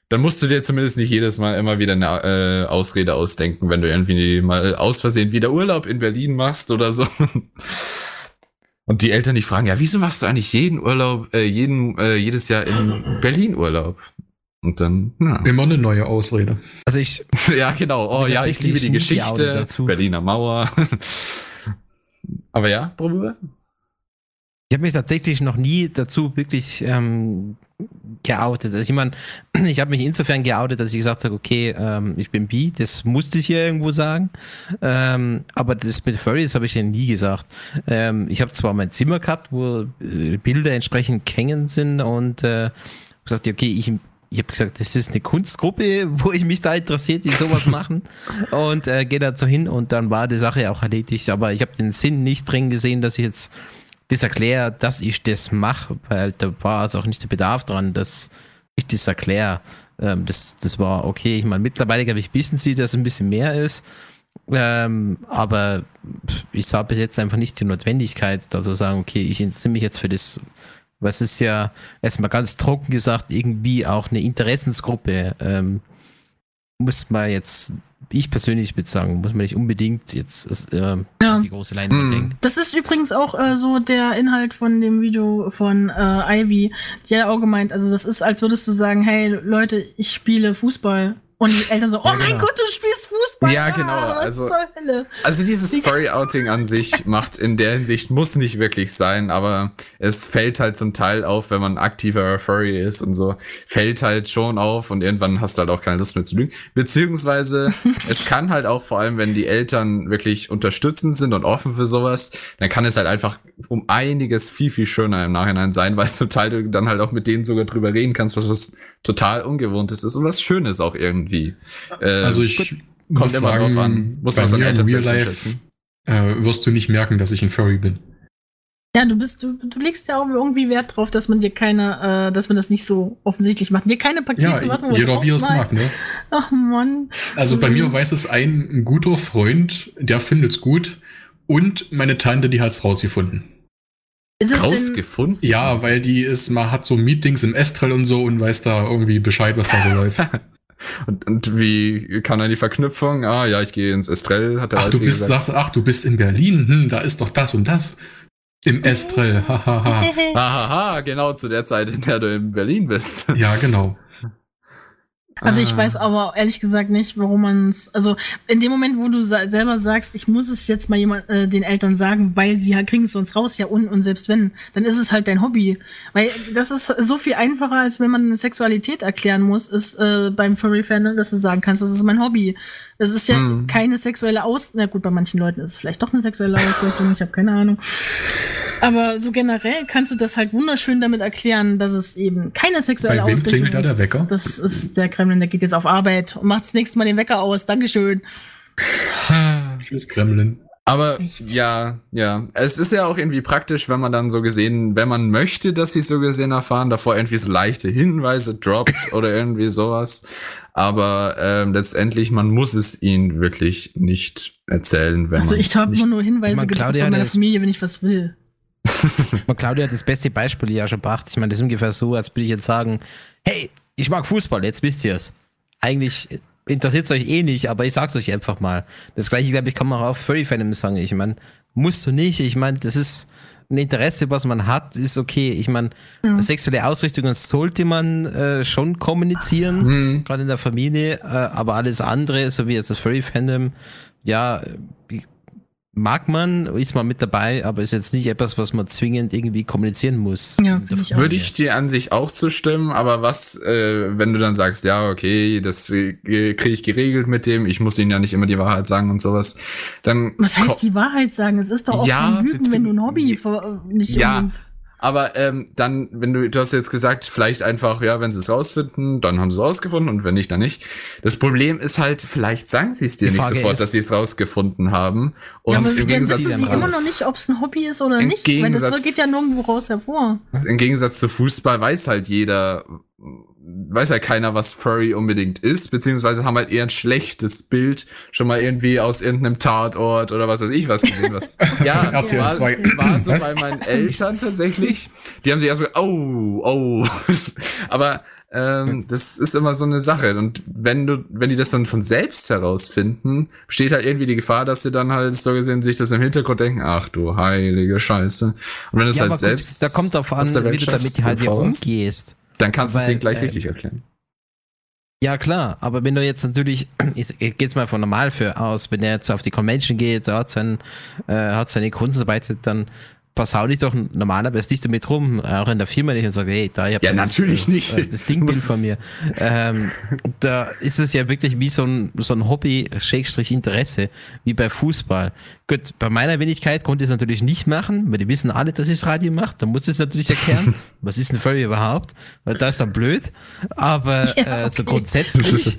dann musst du dir zumindest nicht jedes Mal immer wieder eine äh, Ausrede ausdenken, wenn du irgendwie mal aus Versehen wieder Urlaub in Berlin machst oder so. Und die Eltern die fragen, ja, wieso machst du eigentlich jeden Urlaub, äh, jeden, äh, jedes Jahr in Berlin Urlaub? Und dann, ja. Immer eine neue Ausrede. Also ich, Ja, genau. Oh ja, ich liebe die Geschichte. dazu. Berliner Mauer. Aber ja, Bruder? ich habe mich tatsächlich noch nie dazu wirklich ähm, geoutet. Also ich meine, ich habe mich insofern geoutet, dass ich gesagt habe, okay, ähm, ich bin bi, das musste ich hier irgendwo sagen. Ähm, aber das mit Furries habe ich ja nie gesagt. Ähm, ich habe zwar mein Zimmer gehabt, wo äh, Bilder entsprechend hängen sind und äh, gesagt, okay, ich ich habe gesagt, das ist eine Kunstgruppe, wo ich mich da interessiert, die sowas machen. Und äh, gehe dazu hin und dann war die Sache auch erledigt. Aber ich habe den Sinn nicht drin gesehen, dass ich jetzt das erkläre, dass ich das mache, weil da war also auch nicht der Bedarf dran, dass ich das erkläre. Ähm, das, das war okay. Ich meine, mittlerweile glaube ich, wissen sie, dass es ein bisschen mehr ist. Ähm, aber ich sah bis jetzt einfach nicht die Notwendigkeit, da zu sagen, okay, ich interessiere mich jetzt für das. Was ist ja erstmal ganz trocken gesagt irgendwie auch eine Interessensgruppe. Ähm, muss man jetzt, ich persönlich würde sagen, muss man nicht unbedingt jetzt ähm, Ja. die große Leinwand Hm. hängen. Das ist übrigens auch äh, so der Inhalt von dem Video von äh, Ivy. Die hat auch gemeint, also das ist, als würdest du sagen, hey Leute, ich spiele Fußball. Und die Eltern so, oh Ja, mein genau. Gott, du spielst Fußball. Ja, genau, Ah, was also- zur Hölle. Also dieses Furry-Outing an sich macht in der Hinsicht, muss nicht wirklich sein, aber es fällt halt zum Teil auf, wenn man aktiver Furry ist und so, fällt halt schon auf und irgendwann hast du halt auch keine Lust mehr zu lügen. Beziehungsweise, es kann halt auch vor allem, wenn die Eltern wirklich unterstützend sind und offen für sowas, dann kann es halt einfach um einiges viel, viel schöner im Nachhinein sein, weil zum Teil du dann halt auch mit denen sogar drüber reden kannst, was was total Ungewohntes ist und was Schönes auch irgendwie. Äh, Also ich kommt muss immer sagen, drauf an. Muss bei man Eltern im Real selbst Life äh, wirst du nicht merken, dass ich ein Furry bin. Ja, du bist, du, du legst ja auch irgendwie Wert drauf, dass man dir keine, äh, dass man das nicht so offensichtlich macht. Dir keine Pakete Ja, macht, wo man jeder wie er es mag, ne? Ach Mann. Also bei Mhm. mir weiß es ein, ein guter Freund, der findet's gut. Und meine Tante, die hat's rausgefunden. Ist es denn, Rausgefunden? Ja, weil die ist, man hat so Meetings im Estrell und so und weiß da irgendwie Bescheid, was da so läuft. Und, und wie kann dann die Verknüpfung? Ah, ja, ich gehe ins Estrell, hat der Ach, du bist, gesagt. sagst, ach, du bist in Berlin, hm, da ist doch das und das. Im Estrell, hahaha. Hahaha, genau zu der Zeit, in der du in Berlin bist. ja, genau. Also ich Ah. weiß aber ehrlich gesagt nicht, warum man es. Also in dem Moment, wo du sa selber sagst, ich muss es jetzt mal jemand äh, den Eltern sagen, weil sie ja kriegen es sonst raus, ja und und selbst wenn, dann ist es halt dein Hobby. Weil das ist so viel einfacher, als wenn man eine Sexualität erklären muss, ist äh, beim Furry Fandom, dass du sagen kannst, das ist mein Hobby. Das ist ja Hm. keine sexuelle Aus. Na gut, bei manchen Leuten ist es vielleicht doch eine sexuelle Ausrichtung. ich habe keine Ahnung. Aber so generell kannst du das halt wunderschön damit erklären, dass es eben keine sexuelle Bei wem Ausrichtung klingelt da der ist. Wecker? Das ist der Kremlin, der geht jetzt auf Arbeit und macht das nächste Mal den Wecker aus. Dankeschön. Tschüss, Kremlin. Aber Echt? ja, ja. Es ist ja auch irgendwie praktisch, wenn man dann so gesehen, wenn man möchte, dass sie so gesehen erfahren, davor irgendwie so leichte Hinweise droppt oder irgendwie sowas. Aber ähm, letztendlich, man muss es ihnen wirklich nicht erzählen, wenn Also man ich habe immer nur Hinweise Ich mein, Claudia von meiner Familie, wenn ich was will. Man, Claudia hat das beste Beispiel ja schon gebracht. Ich meine, das ist ungefähr so, als würde ich jetzt sagen, hey, ich mag Fußball, jetzt wisst ihr es. Eigentlich interessiert es euch eh nicht, aber ich sag's euch einfach mal. Das gleiche, glaube ich, kann man auch auf Furry Fandom sagen. Ich meine, musst du nicht. Ich meine, das ist ein Interesse, was man hat, ist okay. Ich meine, sexuelle Ausrichtungen sollte man äh, schon kommunizieren, Hm. gerade in der Familie, äh, aber alles andere, so wie jetzt das Furry Fandom, ja, äh, mag man, ist man mit dabei, aber ist jetzt nicht etwas, was man zwingend irgendwie kommunizieren muss. Ja, ich. Würde ich dir an sich auch zustimmen, aber was, äh, wenn du dann sagst, ja, okay, das äh, kriege ich geregelt mit dem, ich muss ihnen ja nicht immer die Wahrheit sagen und sowas, dann. Was heißt die Wahrheit sagen? Es ist doch auch Ja, ein Lügen, wenn du ein Hobby ver- nicht Ja. Aber ähm, dann, wenn du, du hast jetzt gesagt, vielleicht einfach, ja, wenn sie es rausfinden, dann haben sie es rausgefunden und wenn nicht, dann nicht. Das Problem ist halt, vielleicht sagen sie es dir Die nicht Frage sofort, ist- dass sie es rausgefunden haben. Und Ja, aber im dann Gegensatz, wissen raus. immer noch nicht, ob es ein Hobby ist oder Im nicht. Weil das Gegensatz- geht ja nirgendwo raus hervor. im Gegensatz zu Fußball weiß halt jeder, weiß ja keiner, was Furry unbedingt ist, beziehungsweise haben halt eher ein schlechtes Bild, schon mal irgendwie aus irgendeinem Tatort oder was weiß ich was gesehen, was. Ja, war, 2. war so bei meinen Eltern tatsächlich. Die haben sich erstmal, oh, oh. Aber ähm, das ist immer so eine Sache. Und wenn du, wenn die das dann von selbst herausfinden, besteht halt irgendwie die Gefahr, dass sie dann halt so gesehen sich das im Hintergrund denken, ach du heilige Scheiße. Und wenn du es Ja, halt aber gut, selbst. da kommt drauf an, wie du damit halt umgehst. Dann kannst du es denen gleich äh, richtig erklären. Ja, klar, aber wenn du jetzt natürlich, ich ich gehe jetzt mal von normal für aus, wenn er jetzt auf die Convention geht, hat, sein, äh, hat seine Kunst arbeitet, dann versaul ich doch normalerweise nicht damit rum, auch in der Firma nicht und sage, hey, da, ich hab Ja, das, natürlich äh, nicht. äh, Das Ding bin von mir. Ähm, da ist es ja wirklich wie so ein, so ein Hobby, Schrägstrich Interesse, wie bei Fußball. Gut, bei meiner Wenigkeit konnte ich es natürlich nicht machen, weil die wissen alle, dass ich das Radio mache. Da muss ich es natürlich erklären. Was ist ein Furry überhaupt? Weil da ist dann blöd. Aber Ja, äh, so okay. grundsätzlich.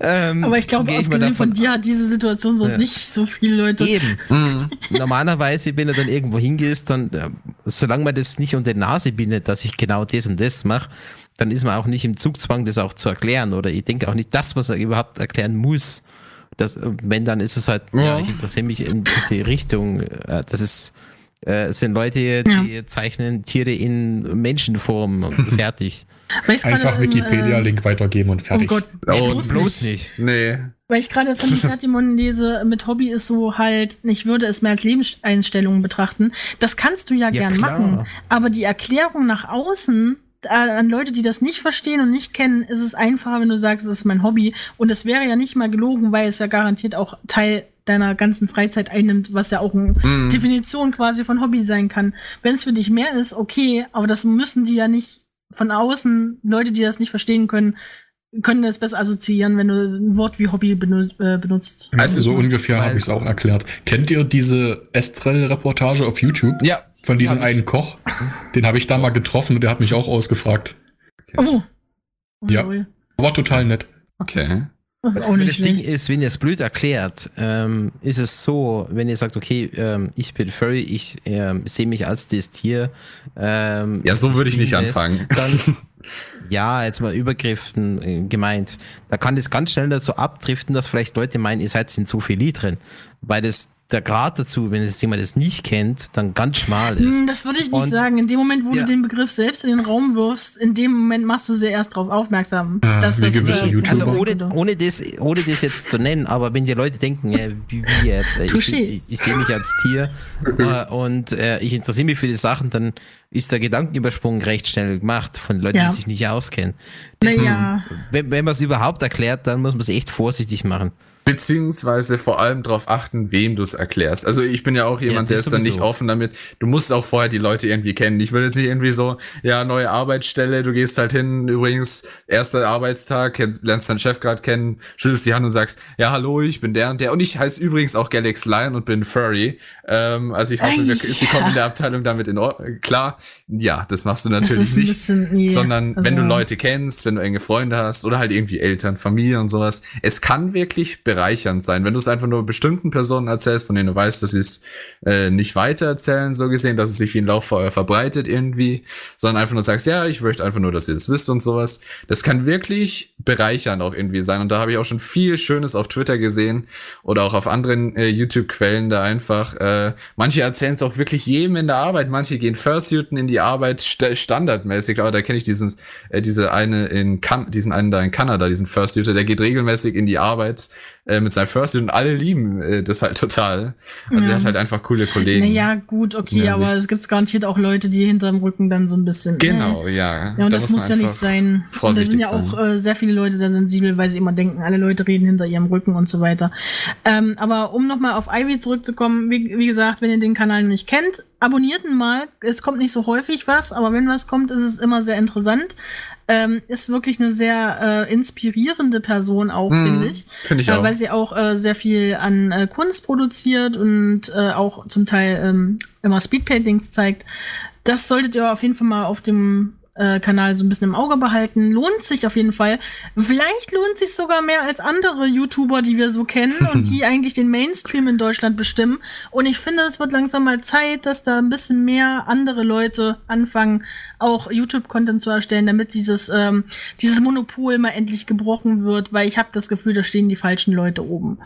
ähm, Aber ich glaube, mal abgesehen von davon- dir hat diese Situation sonst Ja. nicht so viele Leute. Eben. Mhm. Normalerweise, wenn du dann irgendwo hingehst, dann, äh, solange man das nicht unter die Nase bindet, dass ich genau das und das mache, dann ist man auch nicht im Zugzwang, das auch zu erklären. Oder ich denke auch nicht das, was er überhaupt erklären muss. Das, äh, wenn, dann ist es halt, ja, Ja. ich interessiere mich in diese Richtung. Äh, Das ist, äh, es sind Leute, die zeichnen Tiere in Menschenform und fertig. Einfach in, äh, Wikipedia-Link weitergeben und Oh fertig. Gott, Oh, bloß Bloß nicht. nicht. Nee. Weil ich gerade von Platimon lese, mit Hobby ist so halt, ich würde es mehr als Lebenseinstellung betrachten. Das kannst du ja, Ja, gern klar. machen. Aber die Erklärung nach außen, äh, an Leute, die das nicht verstehen und nicht kennen, ist es einfacher, wenn du sagst, es ist mein Hobby. Und es wäre ja nicht mal gelogen, weil es ja garantiert auch Teil deiner ganzen Freizeit einnimmt, was ja auch eine Mhm. Definition quasi von Hobby sein kann. Wenn es für dich mehr ist, okay, aber das müssen die ja nicht von außen, Leute, die das nicht verstehen können, können das besser assoziieren, wenn du ein Wort wie Hobby benu äh, benutzt. Also so ungefähr Weil- habe ich es auch erklärt. Kennt ihr diese Estrell-Reportage auf YouTube? Ja. Von diesem einen Koch? Den habe ich da mal getroffen und der hat mich auch ausgefragt. Oh. Ja. Ui. War total nett. Okay. Das ist auch Aber nicht das Ding ist, wenn ihr es blöd erklärt, ähm, ist es so, wenn ihr sagt, okay, ähm, ich bin Furry, ich ähm, sehe mich als das Tier. Ähm, Ja, so würde ich nicht das, anfangen. Dann, ja, jetzt mal Übergriffen äh, gemeint. Da kann das ganz schnell dazu abdriften, dass vielleicht Leute meinen, ihr seid in zu viel Lied drin. Weil das der Grad dazu, wenn es jemand das nicht kennt, dann ganz schmal ist. Hm, Das würde ich nicht Und- sagen. In dem Moment, wo Ja. du den Begriff selbst in den Raum wirfst, in dem Moment machst du sehr erst darauf aufmerksam. Ja, dass wie das, äh. Also ohne, ohne, das, ohne das jetzt zu nennen, aber wenn die Leute denken, ja, wie, wie jetzt, äh, ich, ich, ich sehe mich als Tier äh, und äh, ich interessiere mich für die Sachen, dann ist der Gedankenübersprung recht schnell gemacht von Leuten, Ja. die sich nicht auskennen. Das, Naja. Wenn, wenn man es überhaupt erklärt, dann muss man es echt vorsichtig machen. Beziehungsweise vor allem darauf achten, wem du es erklärst. Also ich bin ja auch jemand, Ja, der ist dann nicht sowieso. offen damit. Du musst auch vorher die Leute irgendwie kennen. Ich will jetzt nicht irgendwie so, ja, neue Arbeitsstelle, du gehst halt hin, übrigens, erster Arbeitstag, kennst, lernst deinen Chef gerade kennen, schüttelst die Hand und sagst, ja, hallo, ich bin der und der. Und ich heiße übrigens auch Galax Lion und bin Furry. Ähm, also ich hoffe, wir, sie kommen in der Abteilung damit in Ordnung. Klar, ja, das machst du natürlich nicht bisschen, nee, sondern wenn du also- Leute kennst, wenn du enge Freunde hast oder halt irgendwie Eltern, Familie und sowas, es kann wirklich bereichernd sein, wenn du es einfach nur bestimmten Personen erzählst, von denen du weißt, dass sie es äh, nicht weiter erzählen, so gesehen, dass es sich wie ein Lauffeuer verbreitet irgendwie, sondern einfach nur sagst, ja, ich möchte einfach nur, dass ihr es wisst und sowas. Das kann wirklich bereichernd auch irgendwie sein und da habe ich auch schon viel Schönes auf Twitter gesehen oder auch auf anderen äh, YouTube-Quellen da einfach. Äh, manche erzählen es auch wirklich jedem in der Arbeit, manche gehen Fursuiten in die Arbeit st standardmäßig, aber da kenne ich diesen, äh, diese eine in kan diesen einen da in Kanada, diesen Fursuiter, der geht regelmäßig in die Arbeit äh, mit seinem Fursuit und alle lieben äh, das halt total. Also Ja. er hat halt einfach coole Kollegen. Naja, gut, okay, Ja, aber es gibt garantiert auch Leute, die hinterm Rücken dann so ein bisschen. Genau, Äh, ja. ja, und Da das muss ja nicht sein. Und da vorsichtig sind ja auch äh, sehr viele Leute sehr sensibel, weil sie immer denken, alle Leute reden hinter ihrem Rücken und so weiter. Ähm, aber um nochmal auf Ivy zurückzukommen, wie, wie gesagt, wenn ihr den Kanal noch nicht kennt, abonniert ihn mal. Es kommt nicht so häufig was, aber wenn was kommt, ist es immer sehr interessant. Ähm, ist wirklich eine sehr äh, inspirierende Person auch, Mhm, finde ich. Finde ich Äh, auch. weil sie auch äh, sehr viel an äh, Kunst produziert und äh, auch zum Teil ähm, immer Speedpaintings zeigt. Das solltet ihr auf jeden Fall mal auf dem äh, Kanal so ein bisschen im Auge behalten. Lohnt sich auf jeden Fall. Vielleicht lohnt sich sogar mehr als andere YouTuber, die wir so kennen und die eigentlich den Mainstream in Deutschland bestimmen. Und ich finde, es wird langsam mal Zeit, dass da ein bisschen mehr andere Leute anfangen, auch YouTube-Content zu erstellen, damit dieses, ähm, dieses Monopol mal endlich gebrochen wird, weil ich habe das Gefühl, da stehen die falschen Leute oben.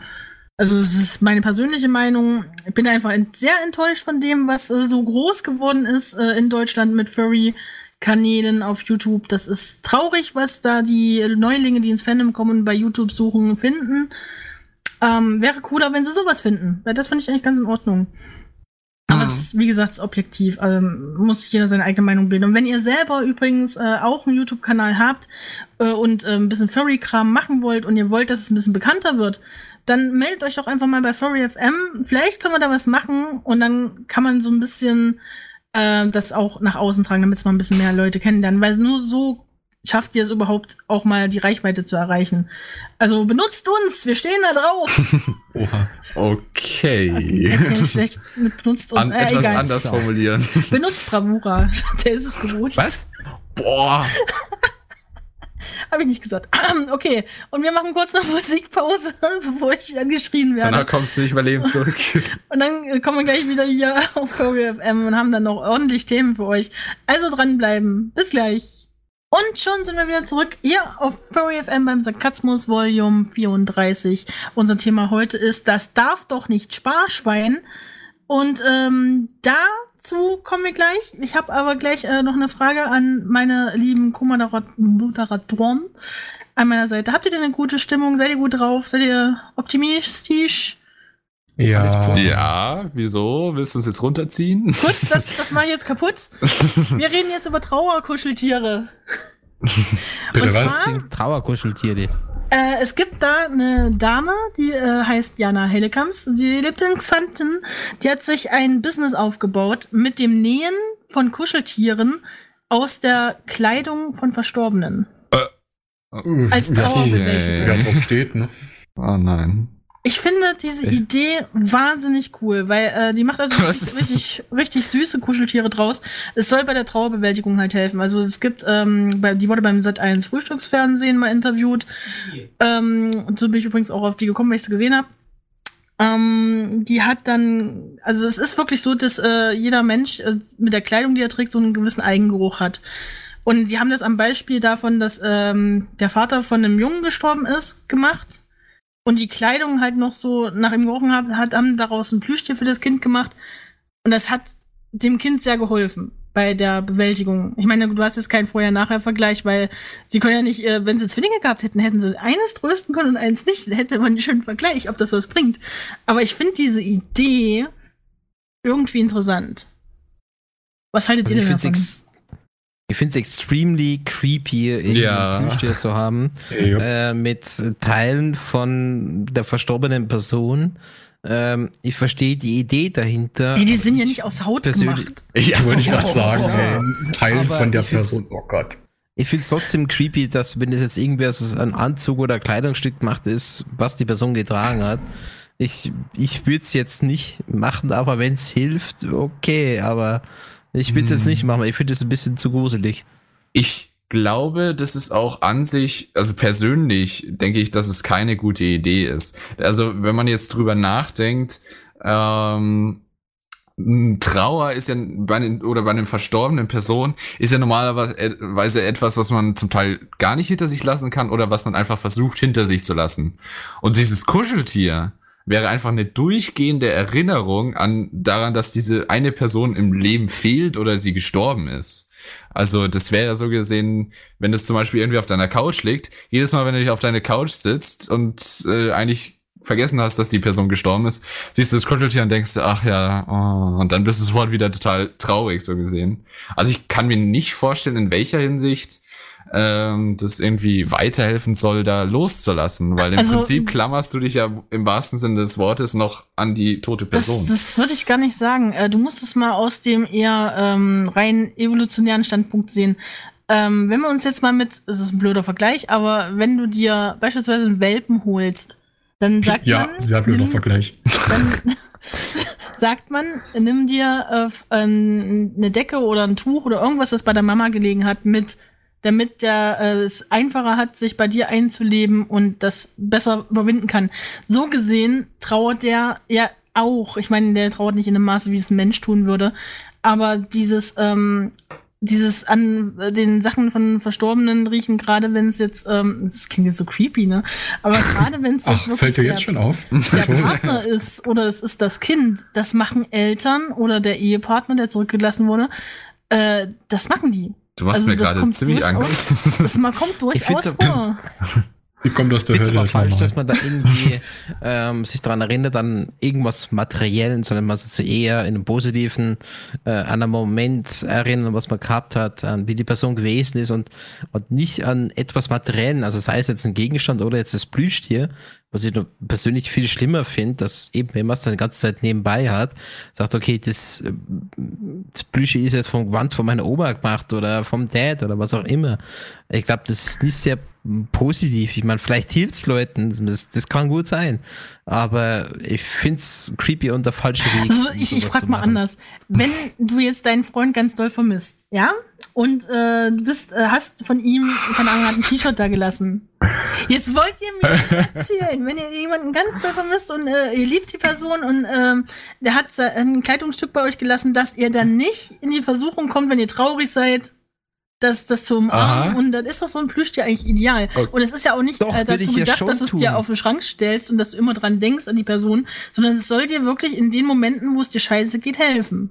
Also es ist meine persönliche Meinung. Ich bin einfach ent- sehr enttäuscht von dem, was äh, so groß geworden ist äh, in Deutschland mit Furry-Kanälen auf YouTube. Das ist traurig, was da die Neulinge, die ins Fandom kommen, bei YouTube suchen, finden. Ähm, wäre cooler, wenn sie sowas finden, weil das finde ich eigentlich ganz in Ordnung. Aber es ist, wie gesagt, objektiv. Ähm, muss sich jeder seine eigene Meinung bilden. Und wenn ihr selber übrigens äh, auch einen YouTube-Kanal habt äh, und äh, ein bisschen Furry-Kram machen wollt und ihr wollt, dass es ein bisschen bekannter wird, dann meldet euch doch einfach mal bei Furry FM. Vielleicht können wir da was machen und dann kann man so ein bisschen äh, das auch nach außen tragen, damit es mal ein bisschen mehr Leute kennenlernen. Weil nur so schafft ihr es überhaupt auch mal die Reichweite zu erreichen. Also benutzt uns, wir stehen da drauf. Oha. Okay. Vielleicht benutzt uns. An, äh, etwas egal. anders formulieren. Benutzt Bravura. Der ist es gewohnt. Was? Boah. Habe ich nicht gesagt. Okay, und wir machen kurz eine Musikpause, bevor ich angeschrien werde. Danach kommst du nicht mehr lebend zurück. Und dann kommen wir gleich wieder hier auf Furry FM und haben dann noch ordentlich Themen für euch. Also dranbleiben. Bis gleich. Und schon sind wir wieder zurück hier auf Furry FM beim Sarkasmus Volume 34. Unser Thema heute ist, das darf doch nicht Sparschwein. Und ähm, dazu kommen wir gleich. Ich habe aber gleich äh, noch eine Frage an meine lieben Co-Moderatoren an meiner Seite. Habt ihr denn eine gute Stimmung? Seid ihr gut drauf? Seid ihr optimistisch? Ja. Ja, wieso? Willst du uns jetzt runterziehen? Gut, das, das mache ich jetzt kaputt. Wir reden jetzt über Trauerkuscheltiere. Bitte Und was? Trauerkuscheltiere. Äh, es gibt da eine Dame, die äh, heißt Jana Hellekamps. Die lebt in Xanten. Die hat sich ein Business aufgebaut mit dem Nähen von Kuscheltieren aus der Kleidung von Verstorbenen. Als Wer- Trauerbewältigung. Wer drauf steht, ne? Oh nein. Ich finde diese Idee wahnsinnig cool, weil äh, die macht also richtig, richtig, richtig süße Kuscheltiere draus. Es soll bei der Trauerbewältigung halt helfen. Also es gibt, ähm, bei, die wurde beim Sat1 Frühstücksfernsehen mal interviewt. Ähm, und so bin ich übrigens auch auf die gekommen, weil ich sie gesehen habe. Ähm, die hat dann, also es ist wirklich so, dass äh, jeder Mensch äh, mit der Kleidung, die er trägt, so einen gewissen Eigengeruch hat. Und die haben das am Beispiel davon, dass ähm, der Vater von einem Jungen gestorben ist, gemacht. Und die Kleidung halt noch so nach ihm gerochen hat, hat haben daraus ein Plüschtier für das Kind gemacht. Und das hat dem Kind sehr geholfen bei der Bewältigung. Ich meine, du hast jetzt keinen Vorher-Nachher-Vergleich, weil sie können ja nicht, äh, wenn sie Zwillinge gehabt hätten, hätten sie eines trösten können und eins nicht. Dann hätte man einen schönen Vergleich, ob das was bringt. Aber ich finde diese Idee irgendwie interessant. Was haltet Also ihr ich finde es extremely creepy, irgendwie Ja. ein Plüschtier zu haben. Ja. äh, mit Teilen von der verstorbenen Person. Ähm, ich verstehe die Idee dahinter. Ey, die sind ja ich nicht aus Haut persönlich- gemacht. Ja, Wollte ich gerade Oh, sagen, oh, ey, ein Teil Aber von der Person. Oh Gott. Ich finde es trotzdem creepy, dass wenn es jetzt irgendwie aus einem Anzug oder Kleidungsstück gemacht ist, was die Person getragen hat. Ich, ich würde es jetzt nicht machen, aber wenn es hilft, okay, aber ich würde es jetzt Hm. nicht machen, ich finde es ein bisschen zu gruselig. Ich glaube, das ist auch an sich, also persönlich denke ich, dass es keine gute Idee ist. Also wenn man jetzt drüber nachdenkt, ähm, Trauer ist ja bei einem, oder bei einem verstorbenen Person ist ja normalerweise etwas, was man zum Teil gar nicht hinter sich lassen kann oder was man einfach versucht hinter sich zu lassen. Und dieses Kuscheltier wäre einfach eine durchgehende Erinnerung an daran, dass diese eine Person im Leben fehlt oder sie gestorben ist. Also das wäre ja so gesehen, wenn es zum Beispiel irgendwie auf deiner Couch liegt, jedes Mal, wenn du dich auf deine Couch sitzt und äh, eigentlich vergessen hast, dass die Person gestorben ist, siehst du das Kuscheltier und denkst, ach ja, oh, und dann bist du sofort wieder total traurig, so gesehen. Also ich kann mir nicht vorstellen, in welcher Hinsicht ähm, das irgendwie weiterhelfen soll, da loszulassen, weil im Also- Prinzip klammerst du dich ja im wahrsten Sinne des Wortes noch an die tote Das, Person. das würde ich gar nicht sagen. Äh, Du musst es mal aus dem eher ähm, rein evolutionären Standpunkt sehen. Ähm, wenn wir uns jetzt mal mit, es ist ein blöder Vergleich, aber wenn du dir beispielsweise einen Welpen holst, dann sagt ja, man, sehr blöder nimm- Vergleich. dann sagt man, nimm dir äh, eine Decke oder ein Tuch oder irgendwas, was bei der Mama gelegen hat, mit, damit der äh, es einfacher hat, sich bei dir einzuleben und das besser überwinden kann. So gesehen trauert der ja auch. Ich meine, der trauert nicht in dem Maße, wie es ein Mensch tun würde, aber dieses ähm, dieses an äh, den Sachen von Verstorbenen riechen, gerade wenn es jetzt, ähm, das klingt jetzt so creepy, ne? Aber gerade wenn es Ach, fällt dir jetzt schon auf? der. Partner ist oder es ist das Kind, das machen Eltern oder der Ehepartner, der zurückgelassen wurde, äh, das machen die. Du machst also mir das gerade kommt ziemlich Angst. Das man kommt durchaus find's- vor. Die kommt aus der Ich finde Hölle. ist falsch, dass man da irgendwie ähm, sich daran erinnert, an irgendwas Materiellen, sondern man sich eher in einem positiven, äh, an einen Moment erinnern, was man gehabt hat, an wie die Person gewesen ist und, und nicht an etwas Materiellen, also sei es jetzt ein Gegenstand oder jetzt das Plüschtier, was ich persönlich viel schlimmer finde, dass eben, wenn man es dann die ganze Zeit nebenbei hat, sagt, okay, das, äh, das Plüschtier ist jetzt vom Gewand von meiner Oma gemacht oder vom Dad oder was auch immer. Ich glaube, das ist nicht sehr positiv. Ich meine, vielleicht hilft's Leuten, das, das kann gut sein. Aber ich find's creepy und der falsche Weg. Also ich, ich frage mal anders. Wenn du jetzt deinen Freund ganz doll vermisst, ja? Und äh, du bist, äh, hast von ihm, keine Ahnung, hat ein T-Shirt da gelassen. Jetzt wollt ihr mir erzählen, wenn ihr jemanden ganz doll vermisst und äh, ihr liebt die Person und ähm, der hat ein Kleidungsstück bei euch gelassen, dass ihr dann nicht in die Versuchung kommt, wenn ihr traurig seid, das, das zu umarmen. Aha. Und dann ist doch so ein Plüschtier eigentlich ideal. Okay. Und es ist ja auch nicht Doch, äh, dazu ja gedacht, schon dass du es dir auf den Schrank stellst und dass du immer dran denkst an die Person, sondern es soll dir wirklich in den Momenten, wo es dir scheiße geht, helfen.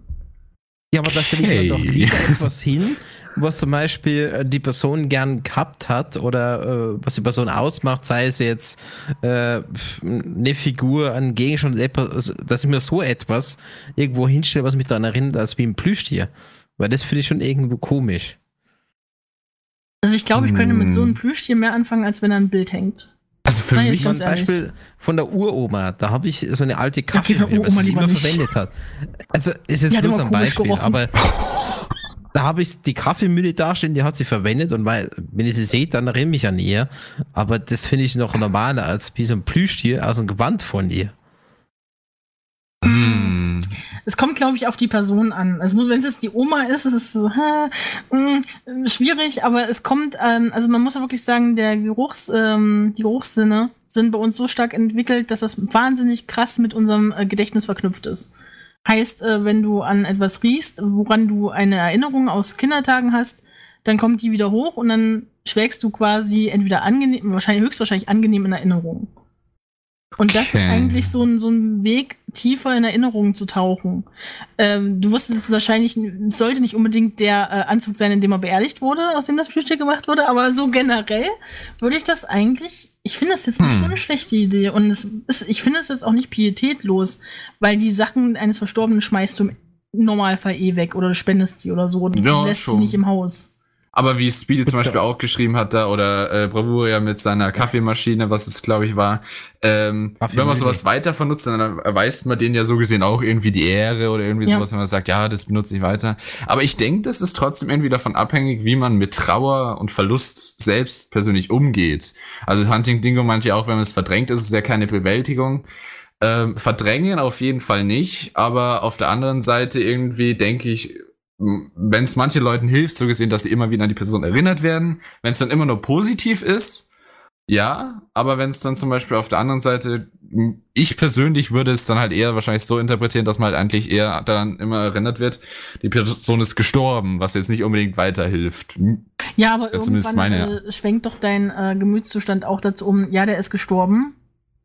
Ja, aber da stelle ich mir doch lieber etwas hin, was zum Beispiel äh, die Person gern gehabt hat oder äh, was die Person ausmacht, sei es jetzt äh, eine Figur, ein Gegenstand, etwas, also, dass ich mir so etwas irgendwo hinstelle, was mich daran erinnert, als wie ein Plüschtier. Weil das finde ich schon irgendwo komisch. Also ich glaube, ich könnte mit Hm. so einem Plüschtier mehr anfangen, als wenn er ein Bild hängt. Also für Nein, mich ich Ein ehrlich. Beispiel von der Uroma, da habe ich so eine alte Okay, Kaffeemühle, von was Uroma sie immer nicht. verwendet hat. Also ist jetzt nur so ein Beispiel, gerochen. aber da habe ich die Kaffeemühle dastehen, die hat sie verwendet und weil, wenn ich sie sehe, dann erinnere ich mich an ihr. Aber das finde ich noch normaler als wie so ein Plüschtier aus dem Gewand von ihr. Hm. Es kommt, glaube ich, auf die Person an. Also wenn es jetzt die Oma ist, ist es so hä, mh, schwierig, aber es kommt, ähm, also man muss ja wirklich sagen, der Geruchs, ähm, die Geruchssinne sind bei uns so stark entwickelt, dass das wahnsinnig krass mit unserem äh, Gedächtnis verknüpft ist. Heißt, äh, wenn du an etwas riechst, woran du eine Erinnerung aus Kindertagen hast, dann kommt die wieder hoch und dann schwelgst du quasi entweder angenehm, wahrscheinlich höchstwahrscheinlich angenehm in Erinnerung. Und das Okay. ist eigentlich so ein, so ein Weg, tiefer in Erinnerungen zu tauchen. Ähm, du wusstest es wahrscheinlich, es sollte nicht unbedingt der äh, Anzug sein, in dem er beerdigt wurde, aus dem das Plüschtier gemacht wurde, aber so generell würde ich das eigentlich, ich finde das jetzt nicht Hm. so eine schlechte Idee. Und es ist, ich finde es jetzt auch nicht pietätlos, weil die Sachen eines Verstorbenen schmeißt du im Normalfall eh weg oder du spendest sie oder so. Du Ja, lässt sie schon. nicht im Haus. Aber wie Speedy zum Beispiel auch geschrieben hat da, oder äh, Bravura mit seiner Kaffeemaschine, was es glaube ich war, ähm, wenn man sowas weiter vernutzt, dann erweist man denen ja so gesehen auch irgendwie die Ehre oder irgendwie Ja. sowas, wenn man sagt, ja, das benutze ich weiter. Aber ich denke, das ist trotzdem irgendwie davon abhängig, wie man mit Trauer und Verlust selbst persönlich umgeht. Also Hunting Dingo meinte ja auch, wenn man es verdrängt, ist es ja keine Bewältigung. Ähm, verdrängen auf jeden Fall nicht, aber auf der anderen Seite irgendwie denke ich, wenn es manchen Leuten hilft, so gesehen, dass sie immer wieder an die Person erinnert werden, wenn es dann immer nur positiv ist, ja, aber wenn es dann zum Beispiel auf der anderen Seite, ich persönlich würde es dann halt eher wahrscheinlich so interpretieren, dass man halt eigentlich eher daran immer erinnert wird, die Person ist gestorben, was jetzt nicht unbedingt weiterhilft. Ja, aber Ja, irgendwann meine, äh, schwenkt doch dein äh, Gemütszustand auch dazu um, ja, der ist gestorben,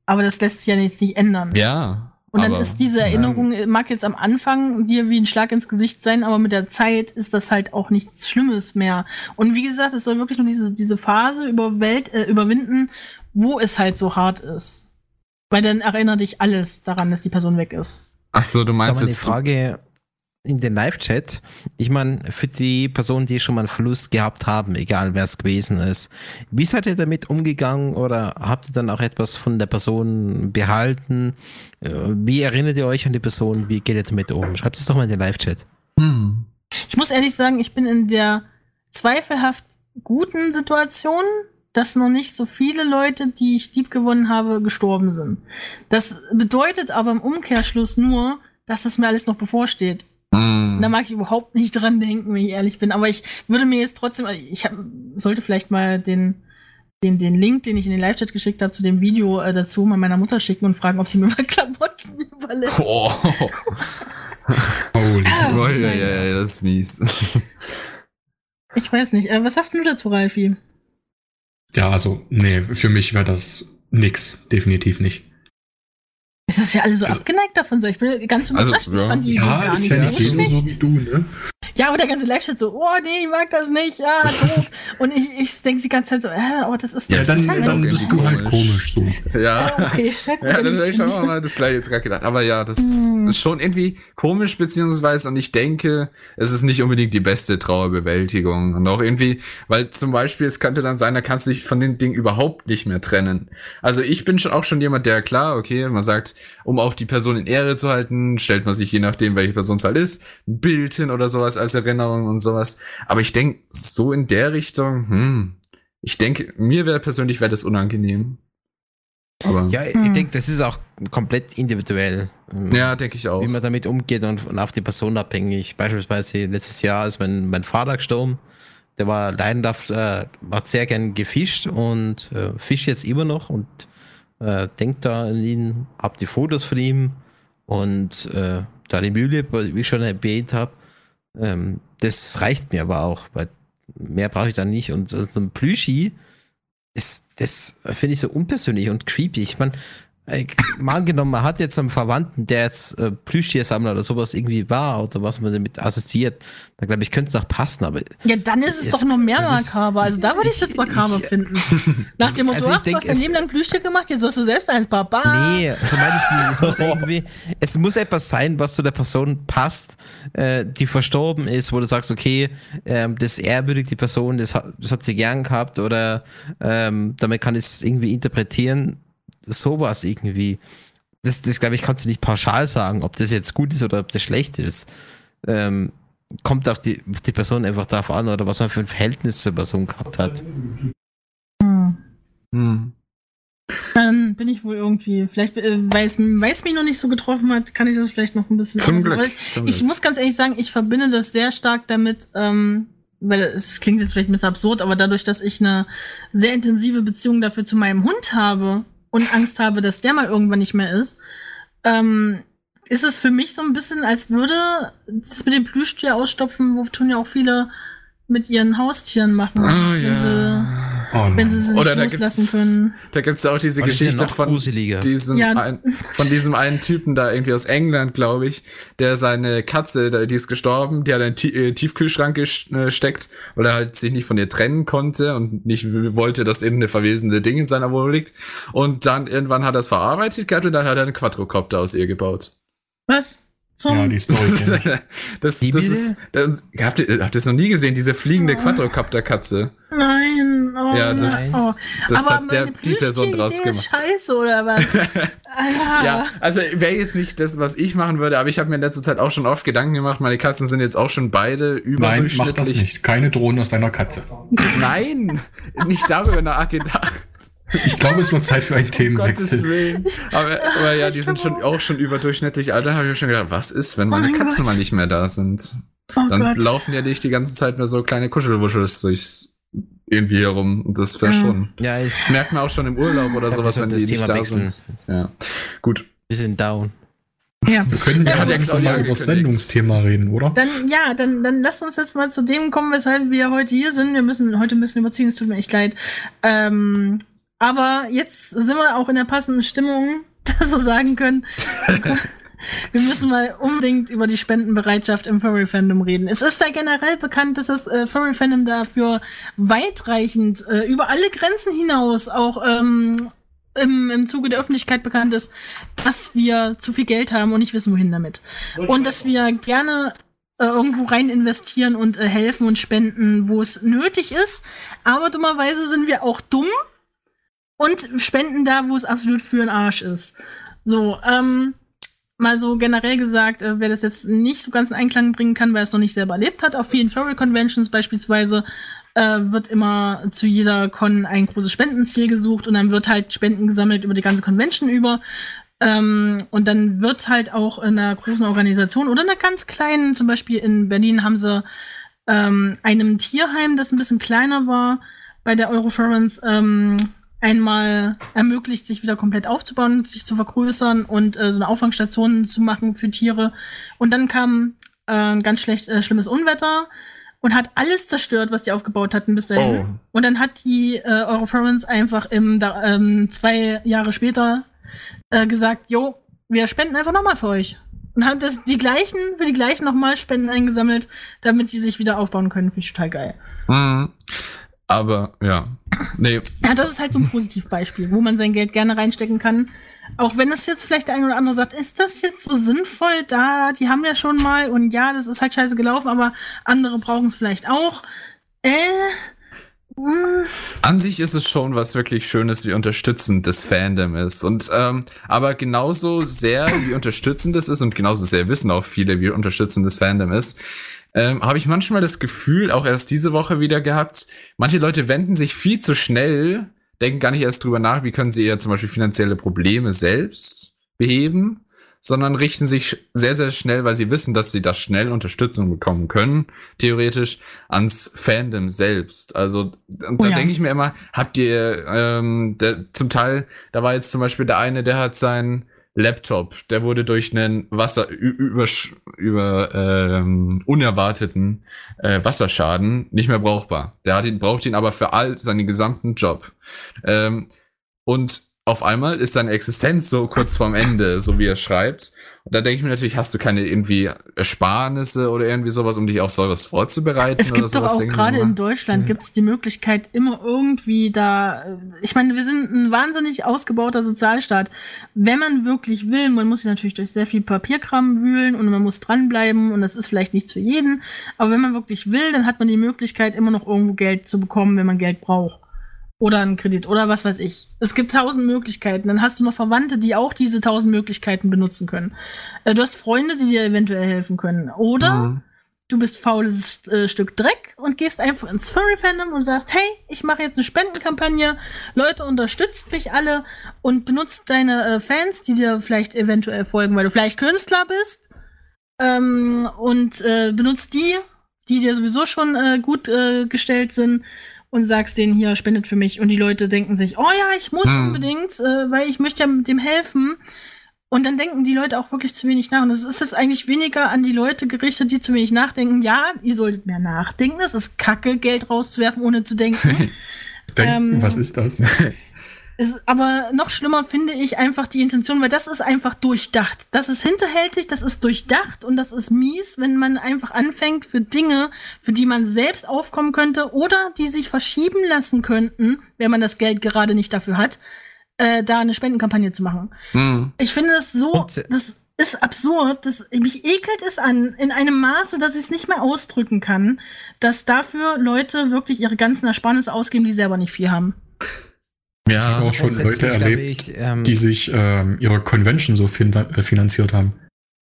aber das lässt sich ja jetzt nicht ändern. Ja. Und dann aber- ist diese Erinnerung, äh, mag jetzt am Anfang dir wie ein Schlag ins Gesicht sein, aber mit der Zeit ist das halt auch nichts Schlimmes mehr. Und wie gesagt, es soll wirklich nur diese, diese Phase über Welt, äh, überwinden, wo es halt so hart ist. Weil dann erinnert dich alles daran, dass die Person weg ist. Ach so, du meinst die jetzt. Frage in den Live-Chat. Ich meine, für die Personen, die schon mal einen Verlust gehabt haben, egal wer es gewesen ist, wie seid ihr damit umgegangen oder habt ihr dann auch etwas von der Person behalten? Äh, Wie erinnert ihr euch an die Person? Wie geht ihr damit um? Schreibt es doch mal in den Live-Chat. Hm. Ich muss ehrlich sagen, ich bin in der zweifelhaft guten Situation, dass noch nicht so viele Leute, die ich lieb gewonnen habe, gestorben sind. Das bedeutet aber im Umkehrschluss nur, dass es mir alles noch bevorsteht. Hm. Da mag ich überhaupt nicht dran denken, wenn ich ehrlich bin. Aber ich würde mir jetzt trotzdem, ich hab, sollte vielleicht mal den, den, den Link, den ich in den Live-Chat geschickt habe, zu dem Video äh, dazu mal meiner Mutter schicken und fragen, ob sie mir mal Klamotten überlässt. Oh. Holy. Ah, ist ja, ja, ja, das ist mies. Ich weiß nicht. Äh, was hast du dazu, Ralfi? Ja, also, nee, für mich wäre das nix. Definitiv nicht. Es ist ja alle so Also- abgeneigt davon, so. ich bin ganz Also, überrascht. ich ja. fand die Ja, gar nicht ja so jeder so schlecht. wie du, ne? Ja, aber der ganze Live-Chat so, oh nee, ich mag das nicht, ja, doof. Und ich, ich denke die ganze Zeit so, äh, aber das ist Ja, das dann, ist halt dann bist du halt komisch. so. ja. Ja, okay. Ja, dann hätte ich schon mal das gleiche jetzt gerade gedacht. Aber ja, das Hm. ist schon irgendwie komisch, beziehungsweise, und ich denke, es ist nicht unbedingt die beste Trauerbewältigung. Und auch irgendwie, weil zum Beispiel, es könnte dann sein, da kannst du dich von dem Ding überhaupt nicht mehr trennen. Also ich bin schon auch schon jemand, der klar, okay, man sagt, um auch die Person in Ehre zu halten, stellt man sich, je nachdem, welche Person es halt ist, ein Bild hin oder sowas als Erinnerung und sowas. Aber ich denke, so in der Richtung, hm, ich denke, mir wäre persönlich wäre das unangenehm. Aber Ja, ich Hm. denke, das ist auch komplett individuell. ähm, ja, denke ich auch. Wie man damit umgeht und, und auf die Person abhängig. Beispielsweise letztes Jahr ist mein, mein Vater gestorben. Der war leidenschaft, äh, hat sehr gern gefischt und äh, fischt jetzt immer noch und äh, denkt da an ihn, hab die Fotos von ihm und äh, da die Mühle, wie ich schon erwähnt habe. Ähm, das reicht mir aber auch, weil mehr brauche ich dann nicht. Und so ein Plüschi, ist, das finde ich so unpersönlich und creepy. Ich meine, äh, mal angenommen, man hat jetzt einen Verwandten, der jetzt äh, Plüschtiersammler oder sowas irgendwie war oder was man damit assoziiert, dann glaube ich, könnte es noch passen, aber Ja, dann ist es Es- doch noch mehr makaber. Also da würde ich es jetzt makaber ich- finden. Nach dem Motto, Also ich du hast Leben lang Plüschtier gemacht, jetzt wirst du selbst eins, Baba. Nee, so meine ich nicht. Es muss irgendwie, es muss etwas sein, was zu der Person passt, äh, die verstorben ist, wo du sagst, okay, ähm, das ehrwürdigt die Person, das hat, das hat sie gern gehabt oder ähm, damit kann ich es irgendwie interpretieren. Sowas irgendwie. Das, das glaube ich, kannst du nicht pauschal sagen, ob das jetzt gut ist oder ob das schlecht ist. Ähm, kommt auf die, auf die Person einfach darauf an oder was man für ein Verhältnis zur Person gehabt hat. Hm. Hm. Dann bin ich wohl irgendwie, vielleicht, äh, weil es mich noch nicht so getroffen hat, kann ich das vielleicht noch ein bisschen Zum Glück. Zum ich Glück. muss ganz ehrlich sagen, ich verbinde das sehr stark damit, ähm, weil es klingt jetzt vielleicht ein bisschen absurd, aber dadurch, dass ich eine sehr intensive Beziehung dafür zu meinem Hund habe und Angst habe, dass der mal irgendwann nicht mehr ist, ähm, ist es für mich so ein bisschen, als würde das mit dem Plüschtier ausstopfen, wo tun ja auch viele mit ihren Haustieren machen. Oh ja. Oh wenn sie sie nicht Oder da loslassen können. Da gibt's ja auch diese ja Geschichte von gruseliger. diesem, Ja. ein, von diesem einen Typen da irgendwie aus England, glaube ich, der seine Katze, die ist gestorben, die hat einen äh, Tiefkühlschrank gesteckt, weil er halt sich nicht von ihr trennen konnte und nicht wollte, dass irgendeine verwesende Ding in seiner Wohnung liegt. Und dann irgendwann hat er es verarbeitet gehabt und dann hat er einen Quadrocopter aus ihr gebaut. Was? Zum Ja, die Story ich. das, Wie das ist, das, habt ihr, habt ihr es noch nie gesehen, diese fliegende Quadrocopter-Katze? Nein. Oh, Ja, das- nein. oh. Das Aber hat der, die Person draus ist gemacht. Scheiße oder was? Ja, also wäre jetzt nicht das, was ich machen würde, aber ich habe mir in letzter Zeit auch schon oft Gedanken gemacht. Meine Katzen sind jetzt auch schon beide Nein, mach das überdurchschnittlich. nicht. Keine Drohnen aus deiner Katze. Nein, nicht darüber nachgedacht. Ich glaube, es wird Zeit für einen Um Gottes Themenwechsel. Willen. Aber, aber ja, die sind schon auch schon überdurchschnittlich alt. Da habe ich mir schon gedacht, was ist, wenn Oh meine mein Katzen Gott. mal nicht mehr da sind? Oh Dann Gott. laufen ja nicht die ganze Zeit mehr so kleine Kuschelwuschels durchs irgendwie herum. Und das wäre schon. Ja, ich Das merkt man auch schon im Urlaub oder sowas, wir wenn die nicht Thema da wechseln. sind. Ja. Gut. bisschen down. Ja. Wir können Ja, ja langsam mal über das. Sendungsthema reden, oder? Dann, ja, dann, dann lasst uns jetzt mal zu dem kommen, weshalb wir heute hier sind. Wir müssen heute ein bisschen überziehen, es tut mir echt leid. Ähm, aber jetzt sind wir auch in der passenden Stimmung, dass wir sagen können, wir müssen mal unbedingt über die Spendenbereitschaft im Furry-Fandom reden. Es ist da generell bekannt, dass das äh, Furry-Fandom dafür weitreichend äh, über alle Grenzen hinaus auch ähm, im, im Zuge der Öffentlichkeit bekannt ist, dass wir zu viel Geld haben und nicht wissen, wohin damit. Und dass wir gerne äh, irgendwo rein investieren und äh, helfen und spenden, wo es nötig ist. Aber dummerweise sind wir auch dumm und spenden da, wo es absolut für den Arsch ist. So, ähm, mal so generell gesagt, äh, wer das jetzt nicht so ganz in Einklang bringen kann, weil er es noch nicht selber erlebt hat, auf vielen Furry Conventions beispielsweise äh, wird immer zu jeder Con ein großes Spendenziel gesucht und dann wird halt Spenden gesammelt über die ganze Convention über. Ähm, und dann wird halt auch in einer großen Organisation oder einer ganz kleinen, zum Beispiel in Berlin haben sie ähm, einem Tierheim, das ein bisschen kleiner war, bei der Eurofurence, ähm, einmal ermöglicht, sich wieder komplett aufzubauen, sich zu vergrößern und äh, so eine Auffangstation zu machen für Tiere. Und dann kam äh, ein ganz schlecht, äh, schlimmes Unwetter und hat alles zerstört, was die aufgebaut hatten bis dahin. Oh. Und dann hat die äh, Eurofurence einfach im, da, ähm, zwei Jahre später äh, gesagt, jo, wir spenden einfach nochmal für euch. Und haben das die gleichen, für die gleichen nochmal Spenden eingesammelt, damit die sich wieder aufbauen können. Finde ich total geil. Mhm. Aber ja. Nee, Ja, das ist halt so ein Positivbeispiel, wo man sein Geld gerne reinstecken kann. Auch wenn es jetzt vielleicht der eine oder andere sagt, ist das jetzt so sinnvoll? Da, die haben ja schon mal und ja, das ist halt scheiße gelaufen, aber andere brauchen es vielleicht auch. Äh. mh, An sich ist es schon was wirklich Schönes, wie unterstützend das Fandom ist. Und ähm, aber genauso sehr, wie unterstützend es ist und genauso sehr wissen auch viele, wie unterstützend das Fandom ist, ähm, habe ich manchmal das Gefühl, auch erst diese Woche wieder gehabt, manche Leute wenden sich viel zu schnell, denken gar nicht erst drüber nach, wie können sie eher zum Beispiel finanzielle Probleme selbst beheben, sondern richten sich sehr, sehr schnell, weil sie wissen, dass sie da schnell Unterstützung bekommen können, theoretisch, ans Fandom selbst. Also und Oh da ja. denke ich mir immer, habt ihr ähm, der, zum Teil, da war jetzt zum Beispiel der eine, der hat seinen Laptop, der wurde durch einen Wasser über, über ähm, unerwarteten äh, Wasserschaden nicht mehr brauchbar. Der hat ihn, braucht ihn aber für all seinen gesamten Job. Ähm, und auf einmal ist seine Existenz so kurz vorm Ende, so wie er schreibt. Und da denke ich mir natürlich, hast du keine irgendwie Ersparnisse oder irgendwie sowas, um dich auf sowas vorzubereiten? Es oder gibt doch auch gerade in Deutschland gibt es die Möglichkeit, immer irgendwie da. äh, Ich meine, wir sind ein wahnsinnig ausgebauter Sozialstaat. Wenn man wirklich will, man muss sich natürlich durch sehr viel Papierkram wühlen und man muss dranbleiben und das ist vielleicht nichts für jeden. Aber wenn man wirklich will, dann hat man die Möglichkeit, immer noch irgendwo Geld zu bekommen, wenn man Geld braucht. Oder einen Kredit oder was weiß ich. Es gibt tausend Möglichkeiten. Dann hast du noch Verwandte, die auch diese tausend Möglichkeiten benutzen können. Äh, Du hast Freunde, die dir eventuell helfen können. Oder Mhm. du bist faules äh, Stück Dreck und gehst einfach ins Furry-Fandom und sagst, hey, ich mache jetzt eine Spendenkampagne, Leute, unterstützt mich alle und benutzt deine äh, Fans, die dir vielleicht eventuell folgen, weil du vielleicht Künstler bist ähm, und äh, benutzt die, die dir sowieso schon äh, gut äh, gestellt sind und sagst denen hier, spendet für mich und die Leute denken sich, oh ja, ich muss Hm. unbedingt, äh, weil ich möchte ja dem helfen. Und dann denken die Leute auch wirklich zu wenig nach. Und es ist jetzt eigentlich weniger an die Leute gerichtet, die zu wenig nachdenken. Ja, ihr solltet mehr nachdenken. Es ist kacke, Geld rauszuwerfen, ohne zu denken. Denken, Ähm, was ist das? Ist, aber noch schlimmer finde ich einfach die Intention, weil das ist einfach durchdacht. Das ist hinterhältig, das ist durchdacht und das ist mies, wenn man einfach anfängt für Dinge, für die man selbst aufkommen könnte oder die sich verschieben lassen könnten, wenn man das Geld gerade nicht dafür hat, äh, da eine Spendenkampagne zu machen. Hm. Ich finde es so, Und, das ist absurd, das, mich ekelt es an, in einem Maße, dass ich es nicht mehr ausdrücken kann, dass dafür Leute wirklich ihre ganzen Ersparnisse ausgeben, die selber nicht viel haben. Ich habe auch schon Leute erlebt, ich, ähm, die sich ähm, ihre Convention so fin äh, finanziert haben.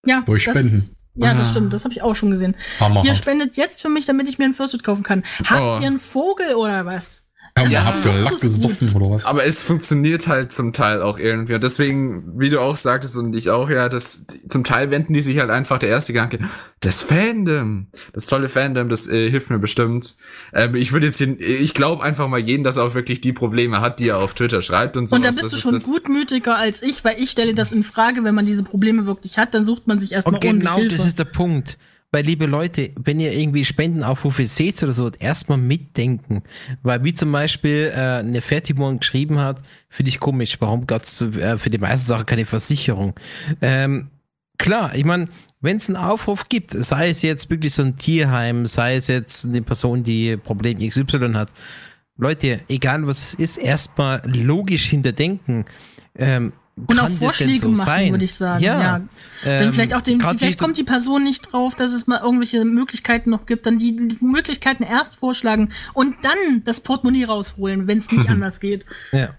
Ja, Durch das- Spenden. Ja, das Ah. stimmt, das habe ich auch schon gesehen. Hammer. Ihr spendet jetzt für mich, damit ich mir einen Fursuit kaufen kann. Habt Oh. ihr einen Vogel oder was? Ja, Ja, habt ihr Lack gesoffen oder was? Aber es funktioniert halt zum Teil auch irgendwie. Und deswegen, wie du auch sagtest und ich auch, ja, das, zum Teil wenden die sich halt einfach der erste Gedanke, das Fandom, das tolle Fandom, das äh, hilft mir bestimmt. Ähm, ich würde jetzt hier, ich glaube einfach mal jeden, dass er auch wirklich die Probleme hat, die er auf Twitter schreibt und so. Und da bist du schon gutmütiger als ich, weil ich stelle das in Frage, wenn man diese Probleme wirklich hat, dann sucht man sich erstmal Und genau das ist der Punkt. Weil, liebe Leute, wenn ihr irgendwie Spendenaufrufe seht oder so, erstmal mitdenken. Weil, wie zum Beispiel äh, eine Fertigmorgen geschrieben hat, finde ich komisch. Warum gab es äh, für die meisten Sachen keine Versicherung? Ähm, klar, ich meine, wenn es einen Aufruf gibt, sei es jetzt wirklich so ein Tierheim, sei es jetzt eine Person, die Problem XY hat, Leute, egal was es ist, erstmal logisch hinterdenken. Ähm, Und auch Vorschläge so machen, sein? würde ich sagen. Ja. Ja. Dann Ähm, vielleicht auch den, vielleicht kommt die Person nicht drauf, dass es mal irgendwelche Möglichkeiten noch gibt, dann die, die Möglichkeiten erst vorschlagen und dann das Portemonnaie rausholen, wenn es nicht anders geht. Ja.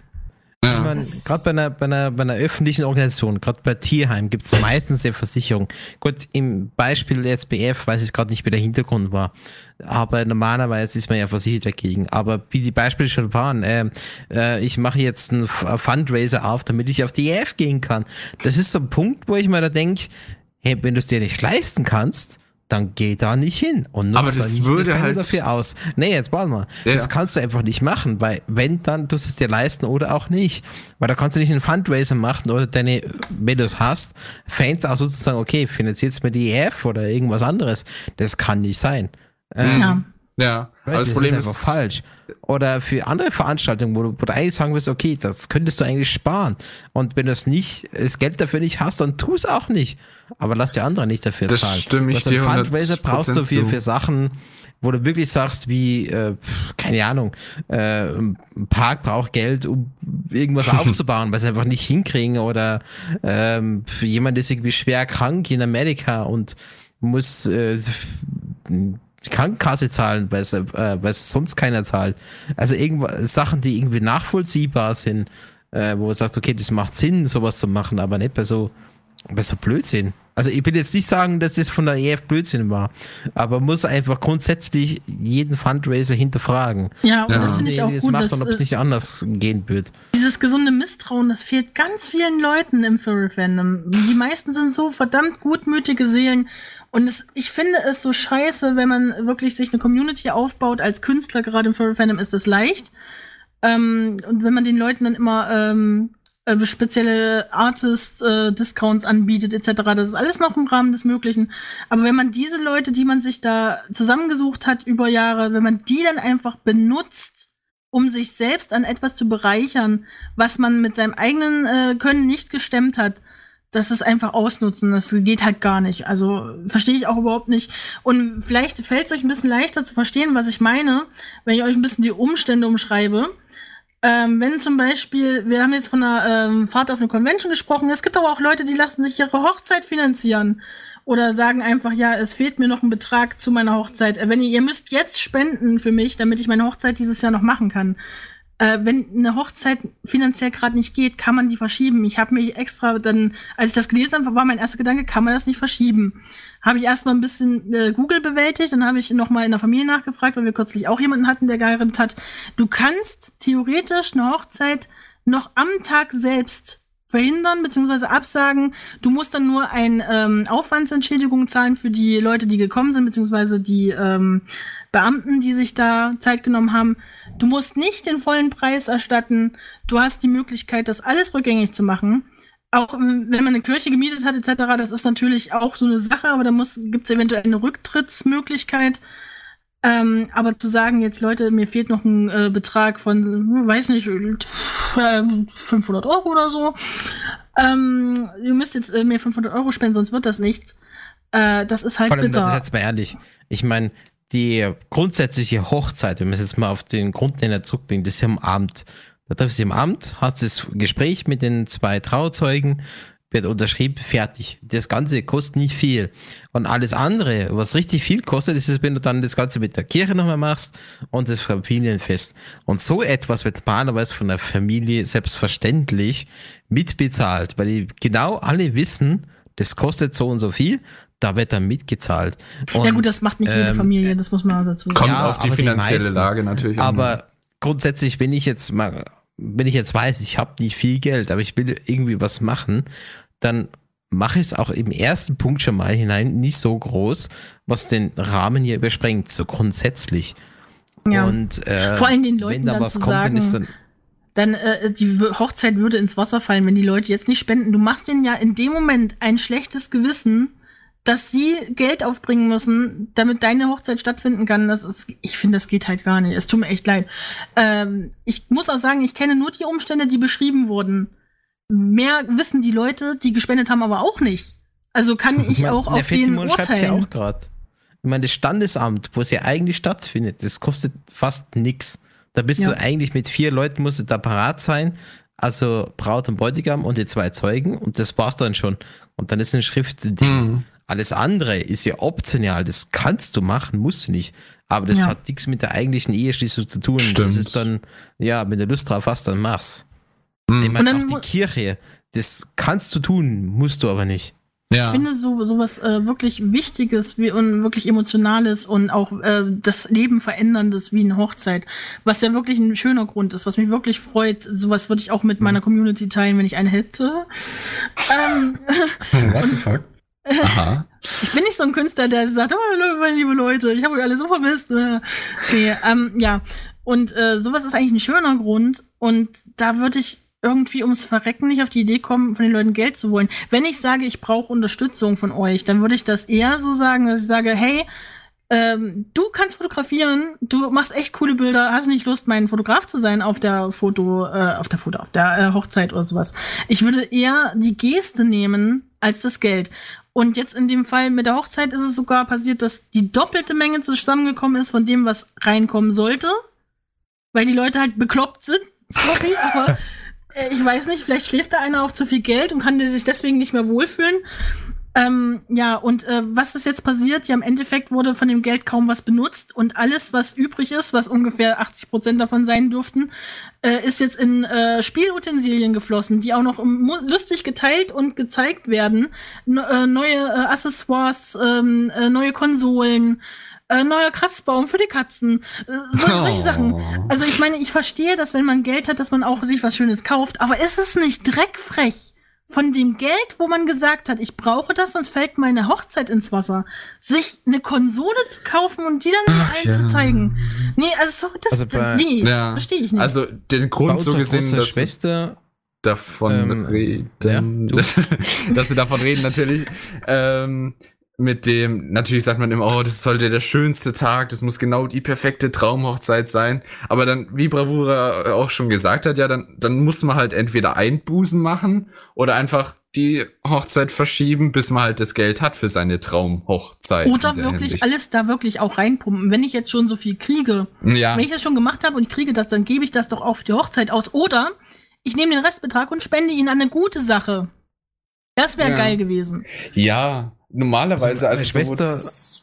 Ja. gerade bei einer, bei, einer, bei einer öffentlichen Organisation, gerade bei Tierheim, gibt es meistens eine Versicherung. Gut, im Beispiel der SBF weiß ich gerade nicht, wie der Hintergrund war. Aber normalerweise ist man ja versichert dagegen. Aber wie die Beispiele schon waren, äh, äh, ich mache jetzt einen äh, Fundraiser auf, damit ich auf die EF gehen kann. Das ist so ein Punkt, wo ich mir da denke, hey, wenn du es dir nicht leisten kannst, dann geh da nicht hin und nutz Aber da das nicht würde halt- dafür aus. Nee, jetzt warte mal. Ja. Das kannst du einfach nicht machen, weil wenn, dann tust du es dir leisten oder auch nicht. Weil da kannst du nicht einen Fundraiser machen oder deine, wenn du es hast, Fans auch sozusagen, okay, finanzierst mir die EF oder irgendwas anderes. Das kann nicht sein. Ähm, Ja. Ja, aber das Problem ist ist, einfach falsch. Oder für andere Veranstaltungen, wo du, wo du eigentlich sagen wirst, okay, das könntest du eigentlich sparen. Und wenn du es nicht, das Geld dafür nicht hast, dann tu es auch nicht. Aber lass die anderen nicht dafür Das zahlen. stimme ich ein dir Fundraiser 100% brauchst du für, zu. für Sachen, wo du wirklich sagst, wie, äh, keine Ahnung, äh, ein Park braucht Geld, um irgendwas aufzubauen, weil sie einfach nicht hinkriegen oder ähm, jemand ist irgendwie schwer krank in Amerika und muss äh, die Krankenkasse zahlen, weil es, äh, es sonst keiner zahlt. Also irgendwas, Sachen, die irgendwie nachvollziehbar sind, äh, wo du sagst, okay, das macht Sinn, sowas zu machen, aber nicht bei so, bei so Blödsinn. Also ich will jetzt nicht sagen, dass das von der EF Blödsinn war, aber muss einfach grundsätzlich jeden Fundraiser hinterfragen. Ja, und Ja. das finde ich auch das gut. macht dass, ob es äh, nicht anders gehen wird. dieses gesunde Misstrauen, das fehlt ganz vielen Leuten im Furry-Fandom. Die meisten sind so verdammt gutmütige Seelen. Und es, ich finde es so scheiße, wenn man wirklich sich eine Community aufbaut als Künstler, gerade im Furry-Fandom ist das leicht. Ähm, und wenn man den Leuten dann immer ähm, äh, spezielle Artist-Discounts anbietet, etc., das ist alles noch im Rahmen des Möglichen. Aber wenn man diese Leute, die man sich da zusammengesucht hat über Jahre, wenn man die dann einfach benutzt, um sich selbst an etwas zu bereichern, was man mit seinem eigenen äh, Können nicht gestemmt hat, das ist einfach ausnutzen. Das geht halt gar nicht. Also verstehe ich auch überhaupt nicht. Und vielleicht fällt es euch ein bisschen leichter zu verstehen, was ich meine, wenn ich euch ein bisschen die Umstände umschreibe. Ähm, wenn zum Beispiel, wir haben jetzt von einer ähm, Fahrt auf eine Convention gesprochen, es gibt aber auch Leute, die lassen sich ihre Hochzeit finanzieren oder sagen einfach, ja, es fehlt mir noch ein Betrag zu meiner Hochzeit. Äh, Wenn ihr, ihr müsst jetzt spenden für mich, damit ich meine Hochzeit dieses Jahr noch machen kann. Äh, wenn eine Hochzeit finanziell gerade nicht geht, kann man die verschieben. Ich habe mich extra dann, als ich das gelesen habe, war mein erster Gedanke, kann man das nicht verschieben? Habe ich erstmal ein bisschen äh, Google bewältigt, dann habe ich noch mal in der Familie nachgefragt, weil wir kürzlich auch jemanden hatten, der geheiratet hat. Du kannst theoretisch eine Hochzeit noch am Tag selbst verhindern bzw. absagen. Du musst dann nur ein ähm, Aufwandsentschädigung zahlen für die Leute, die gekommen sind, beziehungsweise die ähm, Beamten, die sich da Zeit genommen haben. Du musst nicht den vollen Preis erstatten. Du hast die Möglichkeit, das alles rückgängig zu machen. Auch wenn man eine Kirche gemietet hat, etc., das ist natürlich auch so eine Sache, aber da gibt es eventuell eine Rücktrittsmöglichkeit. Ähm, aber zu sagen, jetzt Leute, mir fehlt noch ein äh, Betrag von, hm, weiß nicht, äh, 500 Euro oder so. Ähm, ihr müsst jetzt äh, mir 500 Euro spenden, sonst wird das nichts. Äh, das ist halt Vor allem, bitter. das jetzt mal ehrlich. Ich meine, die grundsätzliche Hochzeit, wenn wir es jetzt mal auf den Grundnenner zurückbringen, das ist ja am Abend. Da triffst du im Amt, hast das Gespräch mit den zwei Trauzeugen, wird unterschrieben, fertig. Das Ganze kostet nicht viel. Und alles andere, was richtig viel kostet, ist wenn du dann das Ganze mit der Kirche nochmal machst und das Familienfest. Und so etwas wird normalerweise von der Familie selbstverständlich mitbezahlt, weil die genau alle wissen, das kostet so und so viel, da wird dann mitgezahlt. ja Und, gut, das macht nicht jede ähm, Familie, das muss man dazu sagen. Kommt Ja, auf die aber die finanzielle meisten. Lage natürlich an. Aber grundsätzlich, wenn ich jetzt mal, wenn ich jetzt weiß, ich habe nicht viel Geld, aber ich will irgendwie was machen, dann mache ich es auch im ersten Punkt schon mal hinein nicht so groß, was den Rahmen hier übersprengt, so grundsätzlich. Ja. Und äh, Vor allem den Leuten wenn da dann was zu kommt, dann sagen, ist dann dann äh, die Hochzeit würde ins Wasser fallen, wenn die Leute jetzt nicht spenden. Du machst denen ja in dem Moment ein schlechtes Gewissen, dass sie Geld aufbringen müssen, damit deine Hochzeit stattfinden kann. Das ist, ich finde, das geht halt gar nicht. Es tut mir echt leid. Ähm, ich muss auch sagen, ich kenne nur die Umstände, die beschrieben wurden. Mehr wissen die Leute, die gespendet haben, aber auch nicht. Also kann ich auch der auf den schreibt's ja urteilen. auch gerade. Ich meine, das Standesamt, wo es ja eigentlich stattfindet, das kostet fast nix. Da bist Ja. du eigentlich mit vier Leuten, musst du da parat sein. Also Braut und Bräutigam und die zwei Zeugen und das war's dann schon. Und dann ist ein Schriftding. Hm. Alles andere ist ja optional, das kannst du machen, musst du nicht. Aber das Ja. hat nichts mit der eigentlichen Eheschließung zu tun. Stimmt. Das ist dann, ja, wenn du Lust drauf hast, dann mach's. Hm. Ich meine, Und dann auch die Kirche, das kannst du tun, musst du aber nicht. Ja. Ich finde so sowas äh, wirklich Wichtiges wie, und wirklich Emotionales und auch äh, das Leben veränderndes wie eine Hochzeit, was ja wirklich ein schöner Grund ist, was mich wirklich freut. Sowas würde ich auch mit meiner Community teilen, wenn ich eine hätte. ähm, What the fuck? Aha. ich bin nicht so ein Künstler, der sagt, oh, meine liebe Leute, ich habe euch alle so vermisst. Äh, Nee, ähm, ja. Und äh, sowas ist eigentlich ein schöner Grund. Und da würde ich irgendwie ums Verrecken nicht auf die Idee kommen, von den Leuten Geld zu wollen. Wenn ich sage, ich brauche Unterstützung von euch, dann würde ich das eher so sagen, dass ich sage, hey, ähm, du kannst fotografieren, du machst echt coole Bilder, hast du nicht Lust, mein Fotograf zu sein auf der Foto, äh, auf der Foto, auf der äh, Hochzeit oder sowas. Ich würde eher die Geste nehmen als das Geld. Und jetzt in dem Fall mit der Hochzeit ist es sogar passiert, dass die doppelte Menge zusammengekommen ist von dem, was reinkommen sollte. Weil die Leute halt bekloppt sind. Sorry, aber äh, ich weiß nicht, vielleicht schläft da einer auf zu viel Geld und kann sich deswegen nicht mehr wohlfühlen. Ähm, ja, und äh, was ist jetzt passiert? Ja, im Endeffekt wurde von dem Geld kaum was benutzt und alles, was übrig ist, was ungefähr 80 Prozent davon sein dürften, äh, ist jetzt in äh, Spielutensilien geflossen, die auch noch lustig geteilt und gezeigt werden. Ne- äh, neue äh, Accessoires, ähm, äh, neue Konsolen, äh, neuer Kratzbaum für die Katzen, äh, so, solche Oh. Sachen. Also ich meine, ich verstehe, dass wenn man Geld hat, dass man auch sich was Schönes kauft, aber ist es nicht dreckfrech? Von dem Geld, wo man gesagt hat, ich brauche das, sonst fällt meine Hochzeit ins Wasser, sich eine Konsole zu kaufen und die dann Ach, allen ja. zu zeigen. Nee, also sorry, das, Also bei- nee, Ja. verstehe ich nicht. Also den Grund so gesehen, dass Schwester davon Ähm, reden, ja, dass sie davon reden natürlich. Ähm, mit dem, natürlich sagt man immer, oh, das sollte der schönste Tag, das muss genau die perfekte Traumhochzeit sein. Aber dann, wie Bravura auch schon gesagt hat, ja, dann, dann muss man halt entweder Einbußen machen oder einfach die Hochzeit verschieben, bis man halt das Geld hat für seine Traumhochzeit. Oder wirklich Hinsicht. alles da wirklich auch reinpumpen. Wenn ich jetzt schon so viel kriege, Ja, wenn ich das schon gemacht habe und kriege das, dann gebe ich das doch auch für die Hochzeit aus. Oder ich nehme den Restbetrag und spende ihn an eine gute Sache. Das wäre Ja. geil gewesen. Ja, normalerweise, Also wurde es,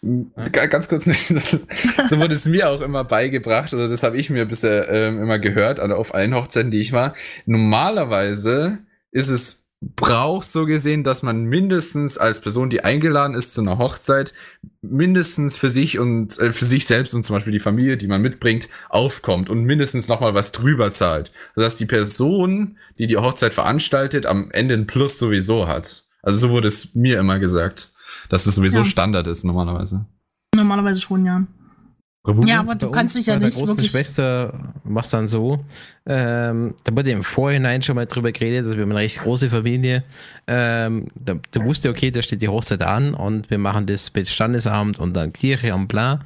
Ga- ganz kurz ist, so wurde es mir auch immer beigebracht oder das habe ich mir bisher ähm, immer gehört, also auf allen Hochzeiten, die ich war. Normalerweise ist es braucht so gesehen, dass man mindestens als Person, die eingeladen ist zu einer Hochzeit, mindestens für sich und äh, für sich selbst und zum Beispiel die Familie, die man mitbringt, aufkommt und mindestens noch mal was drüber zahlt, sodass die Person, die die Hochzeit veranstaltet, am Ende ein Plus sowieso hat. Also so wurde es mir immer gesagt, dass es sowieso Ja. Standard ist normalerweise. Normalerweise schon, ja. Ja, aber du uns, kannst dich ja nicht großen wirklich. Schwester es dann so, ähm, da wurde im Vorhinein schon mal drüber geredet, also wir haben eine recht große Familie. Ähm, da, da wusste, okay, da steht die Hochzeit an und wir machen das mit Standesamt und dann Kirche und bla.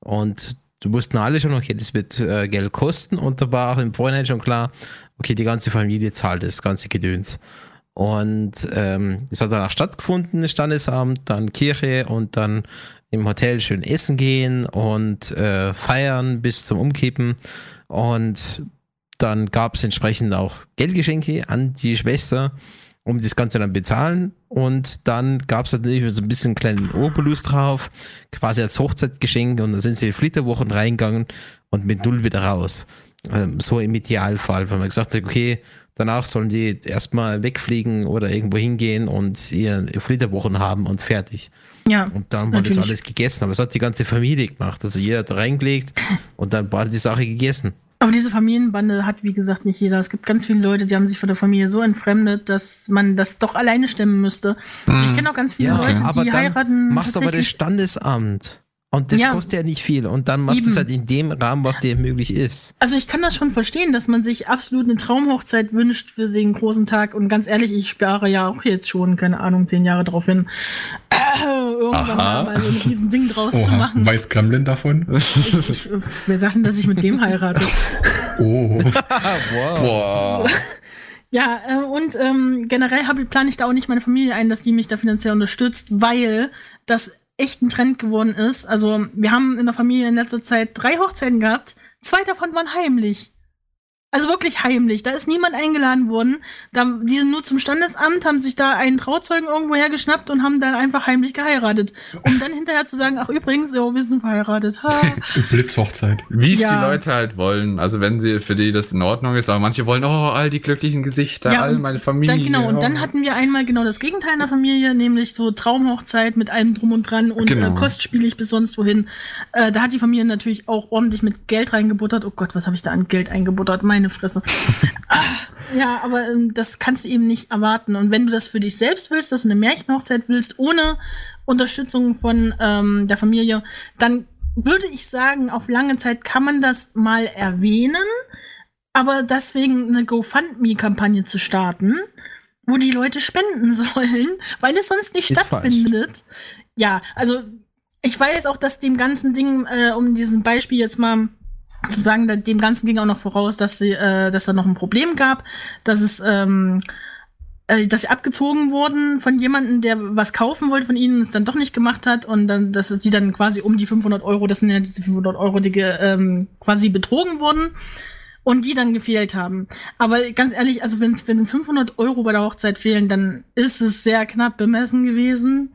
Und du wussten alle schon, okay, das wird äh, Geld kosten und da war auch im Vorhinein schon klar, okay, die ganze Familie zahlt das ganze Gedöns. Und ähm, es hat dann auch stattgefunden, das Standesamt, dann Kirche und dann im Hotel schön essen gehen und äh, feiern bis zum Umkippen. Und dann gab es entsprechend auch Geldgeschenke an die Schwester, um das Ganze dann bezahlen. Und dann gab es natürlich so ein bisschen einen kleinen Obolus drauf, quasi als Hochzeitgeschenk. Und dann sind sie in Flitterwochen reingegangen und mit Null wieder raus. Ähm, so im Idealfall, weil man gesagt hat, okay, danach sollen die erstmal wegfliegen oder irgendwo hingehen und ihr Flitterwochen haben und fertig. Ja. Und dann war das alles gegessen. Aber es hat die ganze Familie gemacht. Also jeder hat reingelegt und dann war die Sache gegessen. Aber diese Familienbande hat, wie gesagt, nicht jeder. Es gibt ganz viele Leute, die haben sich von der Familie so entfremdet, dass man das doch alleine stemmen müsste. Ich kenne auch ganz viele Leute, aber die dann heiraten. machst du aber das Standesamt. Und das Ja. kostet ja nicht viel. Und dann machst du es halt in dem Rahmen, was dir möglich ist. Also ich kann das schon verstehen, dass man sich absolut eine Traumhochzeit wünscht für den großen Tag. Und ganz ehrlich, ich spare ja auch jetzt schon, keine Ahnung, zehn Jahre drauf hin, äh, irgendwann Aha. mal so ein riesen Ding draus zu Oha, machen. weiß Gremlin davon? Ich, wer sagt denn, dass ich mit dem heirate? Oh, wow. Boah. Ja, äh, und ähm, generell habe ich plane ich da auch nicht meine Familie ein, dass die mich da finanziell unterstützt, weil das echt ein Trend geworden ist. Also wir haben in der Familie in letzter Zeit drei Hochzeiten gehabt. Zwei davon waren heimlich. Also wirklich heimlich. Da ist niemand eingeladen worden. Da, die sind nur zum Standesamt, haben sich da einen Trauzeugen irgendwo hergeschnappt und haben dann einfach heimlich geheiratet. Um dann hinterher zu sagen, ach übrigens, jo, wir sind verheiratet. Ha. Blitzhochzeit. Wie es Ja. die Leute halt wollen. Also wenn sie für die das in Ordnung ist, aber manche wollen, oh, all die glücklichen Gesichter, Ja, all und meine Familie. Dann, genau, und oh. dann hatten wir einmal genau das Gegenteil in der Familie, nämlich so Traumhochzeit mit allem drum und dran und Genau. äh, kostspielig bis sonst wohin. Äh, da hat die Familie natürlich auch ordentlich mit Geld reingebuttert. Oh Gott, was habe ich da an Geld eingebuttert? Meine Fresse. ah, ja, aber ähm, das kannst du eben nicht erwarten. Und wenn du das für dich selbst willst, dass du eine Märchenhochzeit willst, ohne Unterstützung von ähm, der Familie, dann würde ich sagen, auf lange Zeit kann man das mal erwähnen. Aber deswegen eine GoFundMe-Kampagne zu starten, wo die Leute spenden sollen, weil es sonst nicht Ist stattfindet. Ja, also ich weiß auch, dass dem ganzen Ding, äh, um diesen Beispiel jetzt mal zu sagen, dem Ganzen ging auch noch voraus, dass sie, äh, dass da noch ein Problem gab, dass es, ähm, äh, dass sie abgezogen wurden von jemandem, der was kaufen wollte von ihnen, es dann doch nicht gemacht hat und dann, dass sie dann quasi um die 500 Euro, das sind ja diese 500 Euro, die ähm, quasi betrogen wurden und die dann gefehlt haben. Aber ganz ehrlich, also wenn 500 Euro bei der Hochzeit fehlen, dann ist es sehr knapp bemessen gewesen.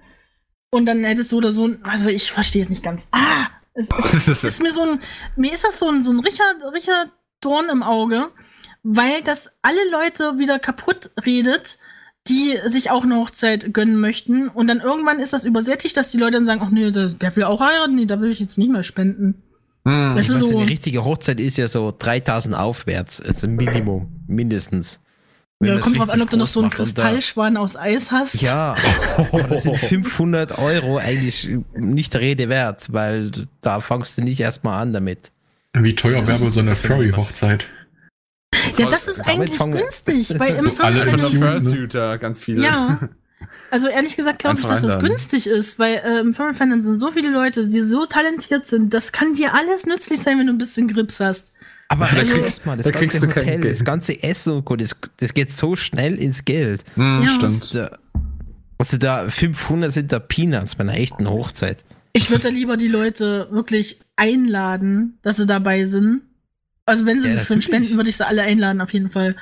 Und dann hättest du oder so, also ich verstehe es nicht ganz. Ah, es, es ist mir so ein, mir ist das so ein, so ein Richard, Richard Dorn im Auge, weil das alle Leute wieder kaputt redet, die sich auch eine Hochzeit gönnen möchten. Und dann irgendwann ist das übersättigt, dass die Leute dann sagen, ach nee, der, der will auch heiraten, nee, da will ich jetzt nicht mehr spenden. Hm. Das ist so. eine richtige Hochzeit ist ja so 3000 aufwärts. ist ein Minimum, mindestens. Ja, kommt drauf an, ob du noch so einen Kristallschwan aus Eis hast. Ja, aber das sind 500 Euro eigentlich nicht der Rede wert, weil da fangst du nicht erstmal an damit. Wie teuer wäre wohl so eine. Furry-Hochzeit? Ja, das ist eigentlich günstig, weil im Alle Tune, ne? Fursuiter ganz viele. Ja. Also ehrlich gesagt glaube ich, dass das günstig ist, weil äh, im Furry Fandom sind so viele Leute, die so talentiert sind. Das kann dir alles nützlich sein, wenn du ein bisschen Grips hast. Aber Da also, kriegst- mal, das da ganze kriegst du kein Hotel, Geld. das ganze Essen und Co., das, das geht so schnell ins Geld. Hm, Ja. stimmt. Da, also da 500 sind da Peanuts bei einer echten Hochzeit. Ich würde da lieber die Leute wirklich einladen, dass sie dabei sind. Also wenn sie Ja, schon spenden, würde ich sie alle einladen, auf jeden Fall.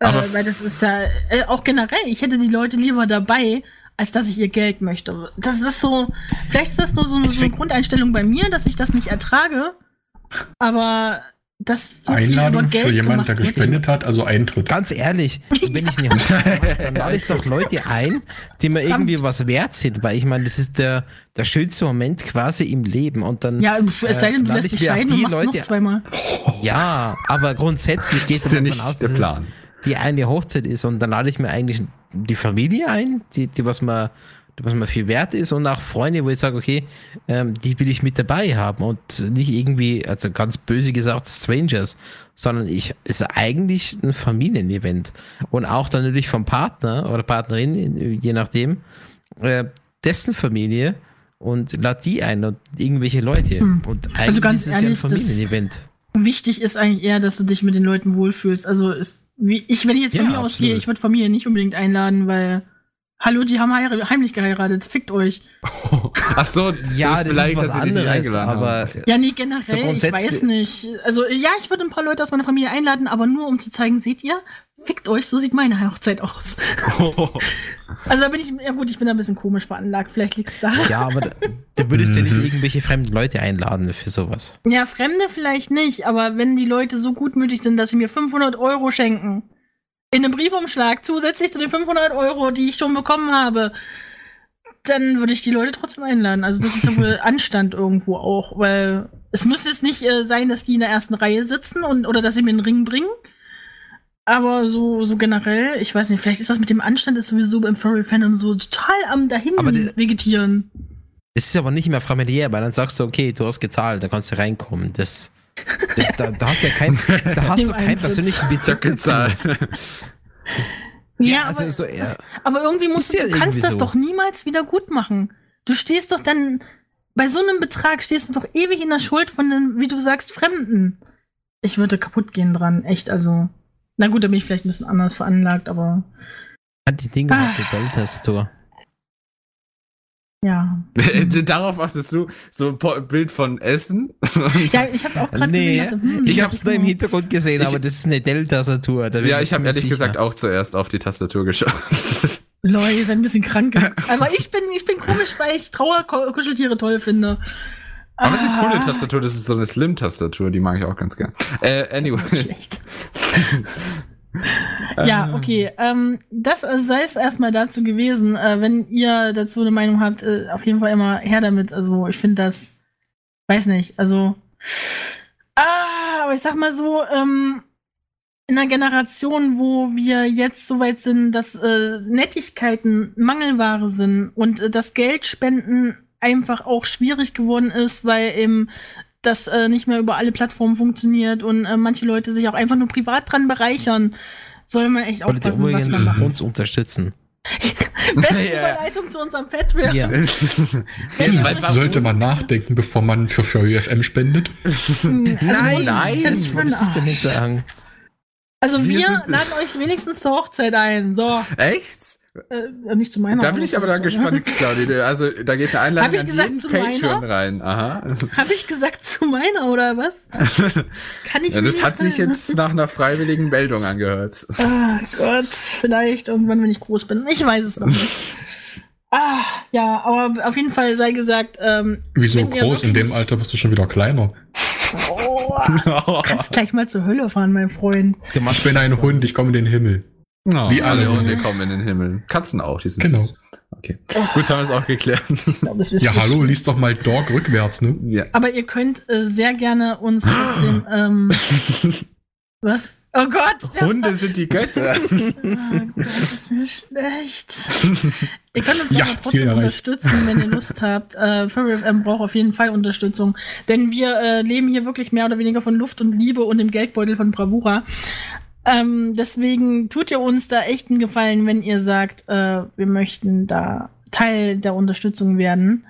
Aber äh, weil das ist ja äh, auch generell, ich hätte die Leute lieber dabei, als dass ich ihr Geld möchte. Das ist so, vielleicht ist das nur so, so eine Grundeinstellung bei mir, dass ich das nicht ertrage. Aber das so viel über Einladung Geld für jemanden, der gespendet hat, also Eintritt. Ganz ehrlich, wenn ich mache, dann lade ich doch Leute ein, die mir irgendwie was wert sind, weil ich meine, das ist der, der schönste Moment quasi im Leben und dann Ja, es sei denn, du Äh, lade lässt ich dich scheiden und die machst noch Leute- zweimal. Ja, aber grundsätzlich geht es ja davon nicht aus, der dass Plan. die eine Hochzeit ist und dann lade ich mir eigentlich die Familie ein, die, die was mir die was mir viel wert ist und auch Freunde, wo ich sage, okay, ähm, die will ich mit dabei haben und nicht irgendwie, also ganz böse gesagt, Strangers, sondern ich ist eigentlich ein Familienevent und auch dann natürlich vom Partner oder Partnerin, je nachdem, äh, dessen Familie und lad die ein und irgendwelche Leute. Hm. Und eigentlich Also ganz ist es ehrlich, ja ein Familienevent. Wichtig ist eigentlich eher, dass du dich mit den Leuten wohlfühlst. Also ist, wie ich, wenn ich jetzt von Ja, mir ausgehe, ich würde Familie nicht unbedingt einladen, weil Hallo, die haben heimlich geheiratet. Fickt euch. Ach so, Ja, das ist was dass anderes, aber Ja, nee, generell, So ich weiß nicht. Also, ja, ich würde ein paar Leute aus meiner Familie einladen, aber nur um zu zeigen, seht ihr, fickt euch, so sieht meine Hochzeit aus. Also da bin ich, ja gut, ich bin da ein bisschen komisch veranlagt, vielleicht liegt es da. ja, aber da, da würdest du nicht Mhm. irgendwelche fremden Leute einladen für sowas. Ja, Fremde vielleicht nicht, aber wenn die Leute so gutmütig sind, dass sie mir 500 Euro schenken, in einem Briefumschlag, zusätzlich zu den 500 Euro, die ich schon bekommen habe, dann würde ich die Leute trotzdem einladen. Also das ist ja wohl Anstand irgendwo auch, weil es muss jetzt nicht äh, sein, dass die in der ersten Reihe sitzen und oder dass sie mir einen Ring bringen. Aber so, so generell, ich weiß nicht, vielleicht ist das mit dem Anstand ist sowieso im Furry-Fandom so total am dahin vegetieren. Es ist aber nicht mehr familiär, weil dann sagst du, okay, du hast gezahlt, da kannst du reinkommen. Das, das da, da hast du ja kein, da hast du keinen persönlichen Bezug dazu. Gezahlt. Ja, also aber, so, ja, Aber irgendwie musst du, ja du kannst irgendwie das so. doch niemals wieder gut machen. Du stehst doch dann, bei so einem Betrag stehst du doch ewig in der Schuld von einem, wie du sagst, Fremden. Ich würde kaputt gehen dran, echt, also. Na gut, da bin ich vielleicht ein bisschen anders veranlagt, aber hat die Dinge Ah. auf der Dell-Tastatur. Ja. Darauf achtest du so ein Bild von Essen. Ja, ich hab's auch gerade Nee, gesehen. dachte, hm, Ich hab's nur im so- Hintergrund gesehen, Ich- aber das ist eine Dell-Tastatur. ja, ich habe ehrlich sicher. gesagt auch zuerst auf die Tastatur geschaut. Leute, ihr seid ein bisschen krank. aber ich bin, ich bin komisch, weil ich Trauerkuscheltiere toll finde. Aber es ist eine coole Ah, Tastatur, das ist so eine Slim-Tastatur, die mag ich auch ganz gern. Äh, anyways. Ja, okay. Ähm, das sei es erstmal dazu gewesen. Äh, wenn ihr dazu eine Meinung habt, äh, auf jeden Fall immer her damit. Also ich finde das, weiß nicht, also. Ah, aber ich sag mal so, ähm, in einer Generation, wo wir jetzt so weit sind, dass äh, Nettigkeiten Mangelware sind und äh, das Geldspenden einfach auch schwierig geworden ist, weil eben das äh, nicht mehr über alle Plattformen funktioniert und äh, manche Leute sich auch einfach nur privat dran bereichern, soll man echt aufpassen, was man macht. uns unterstützen. Beste Ja. Überleitung zu unserem Patreon. Ja. Warum- Sollte man nachdenken, bevor man für Furry FM spendet? Hm, also muss nein, ich das wollte Arsch. sagen. Also Wir wir, laden euch wenigstens zur Hochzeit ein. So, Echt? Äh, nicht zu meiner. Da bin ich aber dann gespannt, Claudia. Also, da geht eine Einladung ich an gesagt, jeden zu Patreon meiner? rein. Aha. Habe ich gesagt zu meiner oder was? Kann ich Ja, das hat sich jetzt nach einer freiwilligen Meldung angehört. Ah Gott, vielleicht irgendwann, wenn ich groß bin. Ich weiß es noch nicht. Ah, ja, aber auf jeden Fall sei gesagt, ähm, Wieso groß? In dem Alter wirst du schon wieder kleiner. oh, kannst gleich mal zur Hölle fahren, mein Freund. Du Ich machst bin ein Hund, ich komme in den Himmel. Wie alle Hunde kommen in den Himmel. Katzen auch, die sind Genau. süß. Okay. Gut, haben wir es auch geklärt. Glaub, Ja, hallo, schon. lies doch mal Dog rückwärts, ne? ja. Aber ihr könnt äh, sehr gerne uns trotzdem, ähm, was? Oh Gott! Hunde sind die Götter. Ah, Gott, ist mir schlecht. ihr könnt uns Ja, aber trotzdem unterstützen, wenn ihr Lust habt. Äh, Furry FM braucht auf jeden Fall Unterstützung. Denn wir äh, leben hier wirklich mehr oder weniger von Luft und Liebe und dem Geldbeutel von Bravura. Ähm, deswegen tut ihr uns da echt einen Gefallen, wenn ihr sagt, äh, wir möchten da Teil der Unterstützung werden.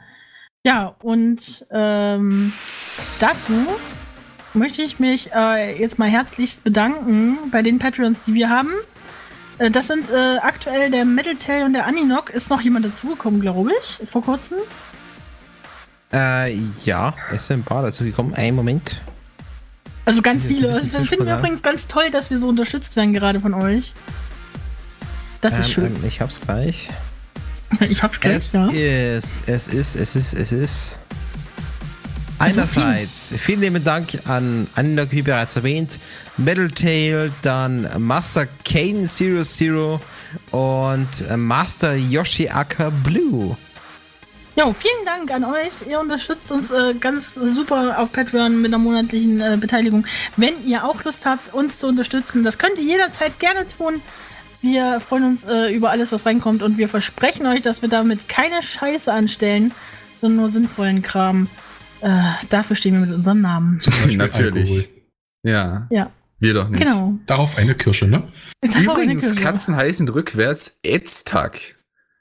Ja, und ähm, dazu möchte ich mich äh, jetzt mal herzlichst bedanken bei den Patreons, die wir haben. Äh, das sind äh, aktuell der Metal Tail und der Aninok. Ist noch jemand dazugekommen, glaube ich, vor kurzem. Äh, ja, es sind ein paar dazu gekommen. Einen Moment. Also ganz ist viele. zu finden wir übrigens ganz toll, dass wir so unterstützt werden, gerade von euch. Das ist Ähm, schön. ähm, Ich hab's gleich. Ich hab's gleich, Es ja. ist, es ist, es ist, es ist. Also Einerseits vielen lieben Dank an Anlog, wie bereits erwähnt, Metal Tail, dann Master Kane Zero Zero und Master Yoshi Aka Blue. Jo, vielen Dank an euch. Ihr unterstützt uns äh, ganz super auf Patreon mit einer monatlichen äh, Beteiligung. Wenn ihr auch Lust habt, uns zu unterstützen, das könnt ihr jederzeit gerne tun. Wir freuen uns äh, über alles, was reinkommt und wir versprechen euch, dass wir damit keine Scheiße anstellen, sondern nur sinnvollen Kram. Äh, dafür stehen wir mit unserem Namen. Natürlich. Alkohol. Ja. Ja, Wir doch nicht. genau. Darauf eine Kirsche, ne? Übrigens, Kirche. Katzen heißen rückwärts Etztag.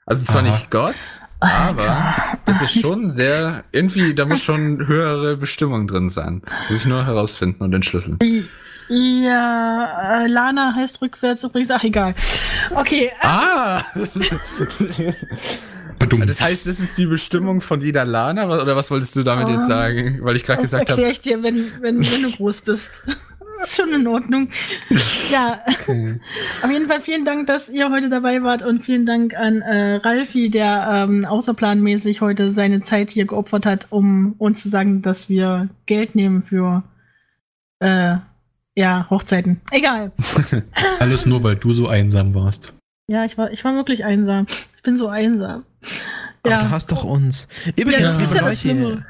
Also zwar Aha. nicht Gott, aber es das ist schon sehr, irgendwie, da muss schon höhere Bestimmung drin sein. Muss ich nur herausfinden und entschlüsseln. Ja, äh, Lana heißt rückwärts übrigens. Ach, egal. Okay, äh, Ah! Das heißt, das ist die Bestimmung von jeder Lana, oder was wolltest du damit jetzt Oh. sagen? Weil ich gerade das gesagt habe, erkläre ich dir, wenn, wenn, wenn du groß bist. Das ist schon in Ordnung. Ja, auf jeden Fall vielen Dank, dass ihr heute dabei wart und vielen Dank an äh, Ralfi, der ähm, außerplanmäßig heute seine Zeit hier geopfert hat, um uns zu sagen, dass wir Geld nehmen für äh, ja, Hochzeiten. Egal. Alles nur, weil du so einsam warst. Ja, ich war, ich war wirklich einsam. Ich bin so einsam. Aber Ja. du hast doch uns. Übrigens, Ja, das ist liebe ja das Schlimme.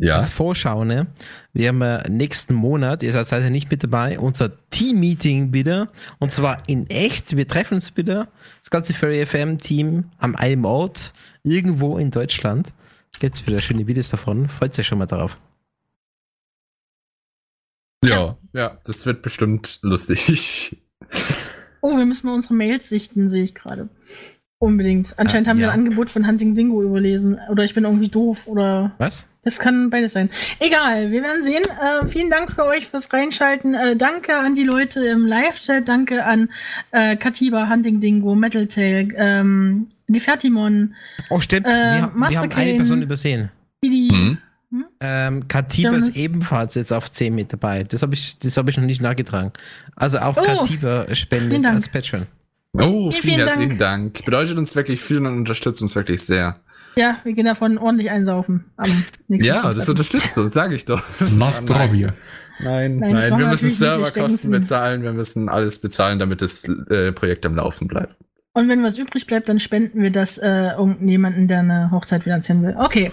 Ja. als Vorschau, ne? Wir haben äh, nächsten Monat, ihr seid leider nicht mit dabei, unser Team-Meeting wieder. Und zwar in echt. Wir treffen uns wieder, das ganze Furry FM-Team, am einem Ort, irgendwo in Deutschland. Gibt's wieder schöne Videos davon. Freut euch schon mal darauf. Ja, ja, das wird bestimmt lustig. Oh, wir müssen mal unsere Mails sichten, sehe ich gerade. Unbedingt. Anscheinend Ah, haben wir ja. ein Angebot von Hunting Dingo überlesen. Oder ich bin irgendwie doof oder. Was? Das kann beides sein. Egal, wir werden sehen. Äh, vielen Dank für euch fürs Reinschalten. Äh, danke an die Leute im Live-Chat. Danke an äh, Katiba, Hunting Dingo, Metal Tail, ähm, die Fertimon, Oh, stimmt. Äh, wir, haben- wir haben eine. Person übersehen. die. Hm? Ähm, Katiba Jonas. ist ebenfalls jetzt auf 10 mit dabei. Das habe ich, das hab ich noch nicht nachgetragen. Also auch Oh. Katiba spendet Dank. als Patreon. Oh, Vielen, vielen, vielen herzlichen Dank. Bedeutet uns wirklich viel und unterstützt uns wirklich sehr. Ja, wir gehen davon ordentlich einsaufen am nächsten Ja, das unterstützt uns, sage ich doch. Nastrovia. Nein, Nein, nein, wir müssen Serverkosten bezahlen, wir müssen alles bezahlen, damit das äh, Projekt am Laufen bleibt. Und wenn was übrig bleibt, dann spenden wir das äh, irgendjemanden, der eine Hochzeit finanzieren will. Okay.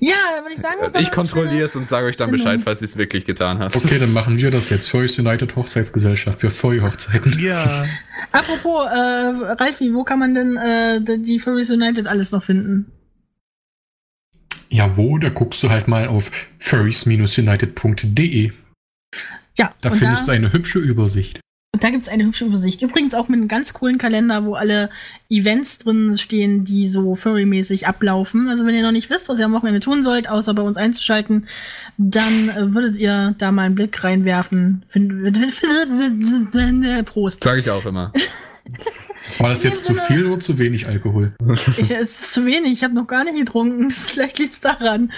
Ja, dann würde ich sagen. Ich kontrolliere es und sage euch dann. Bescheid, falls ihr es wirklich getan hast. Okay, dann machen wir das jetzt. Furries United Hochzeitsgesellschaft für Furry-Hochzeiten. Ja. Apropos, äh, Ralfi, wo kann man denn äh, die Furries United alles noch finden? Ja, wo? Da guckst du halt mal auf furries-united.de. Ja, Da findest da, du eine hübsche Übersicht. Und da gibt's eine hübsche Übersicht. Übrigens auch mit einem ganz coolen Kalender, wo alle Events drin stehen, die so Furry-mäßig ablaufen. Also wenn ihr noch nicht wisst, was ihr am Wochenende tun sollt, außer bei uns einzuschalten, dann äh, würdet ihr da mal einen Blick reinwerfen. Prost. Sage ich auch immer. War das jetzt zu viel oder zu wenig Alkohol? Ich, es ist zu wenig, ich habe noch gar nicht getrunken. Vielleicht liegt's daran.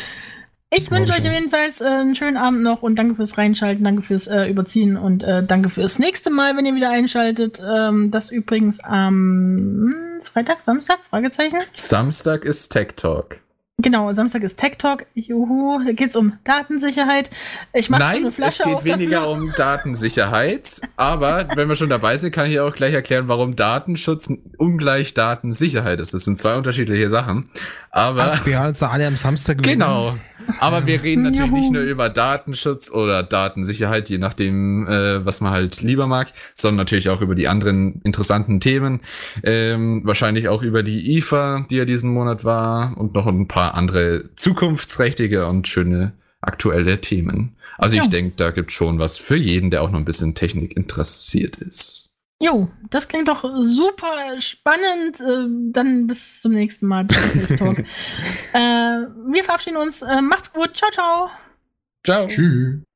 Ich Glaub wünsche euch jedenfalls äh, einen schönen Abend noch und danke fürs Reinschalten, danke fürs äh, Überziehen und äh, danke fürs nächste Mal, wenn ihr wieder einschaltet. Ähm, das übrigens am Freitag, Samstag, Fragezeichen. Samstag ist Tech Talk. Genau, Samstag ist Tech Talk. Juhu, da geht's um Datensicherheit. Ich mache Nein, eine es Flasche geht auf weniger dafür. um Datensicherheit. Aber wenn wir schon dabei sind, kann ich auch gleich erklären, warum Datenschutz ungleich Datensicherheit ist. Das sind zwei unterschiedliche Sachen. Aber Ach, wir haben uns da alle am Samstag genau. Aber wir reden natürlich nicht nur über Datenschutz oder Datensicherheit, je nachdem, äh, was man halt lieber mag, sondern natürlich auch über die anderen interessanten Themen. Ähm, wahrscheinlich auch über die IFA, die ja diesen Monat war und noch ein paar andere zukunftsträchtige und schöne aktuelle Themen. Also Ja. ich denke, da gibt schon was für jeden, der auch noch ein bisschen Technik interessiert ist. Jo, das klingt doch super spannend. Äh, dann bis zum nächsten Mal. Talk. äh, wir verabschieden uns. Äh, macht's gut. Ciao, ciao. Ciao. Tschüss.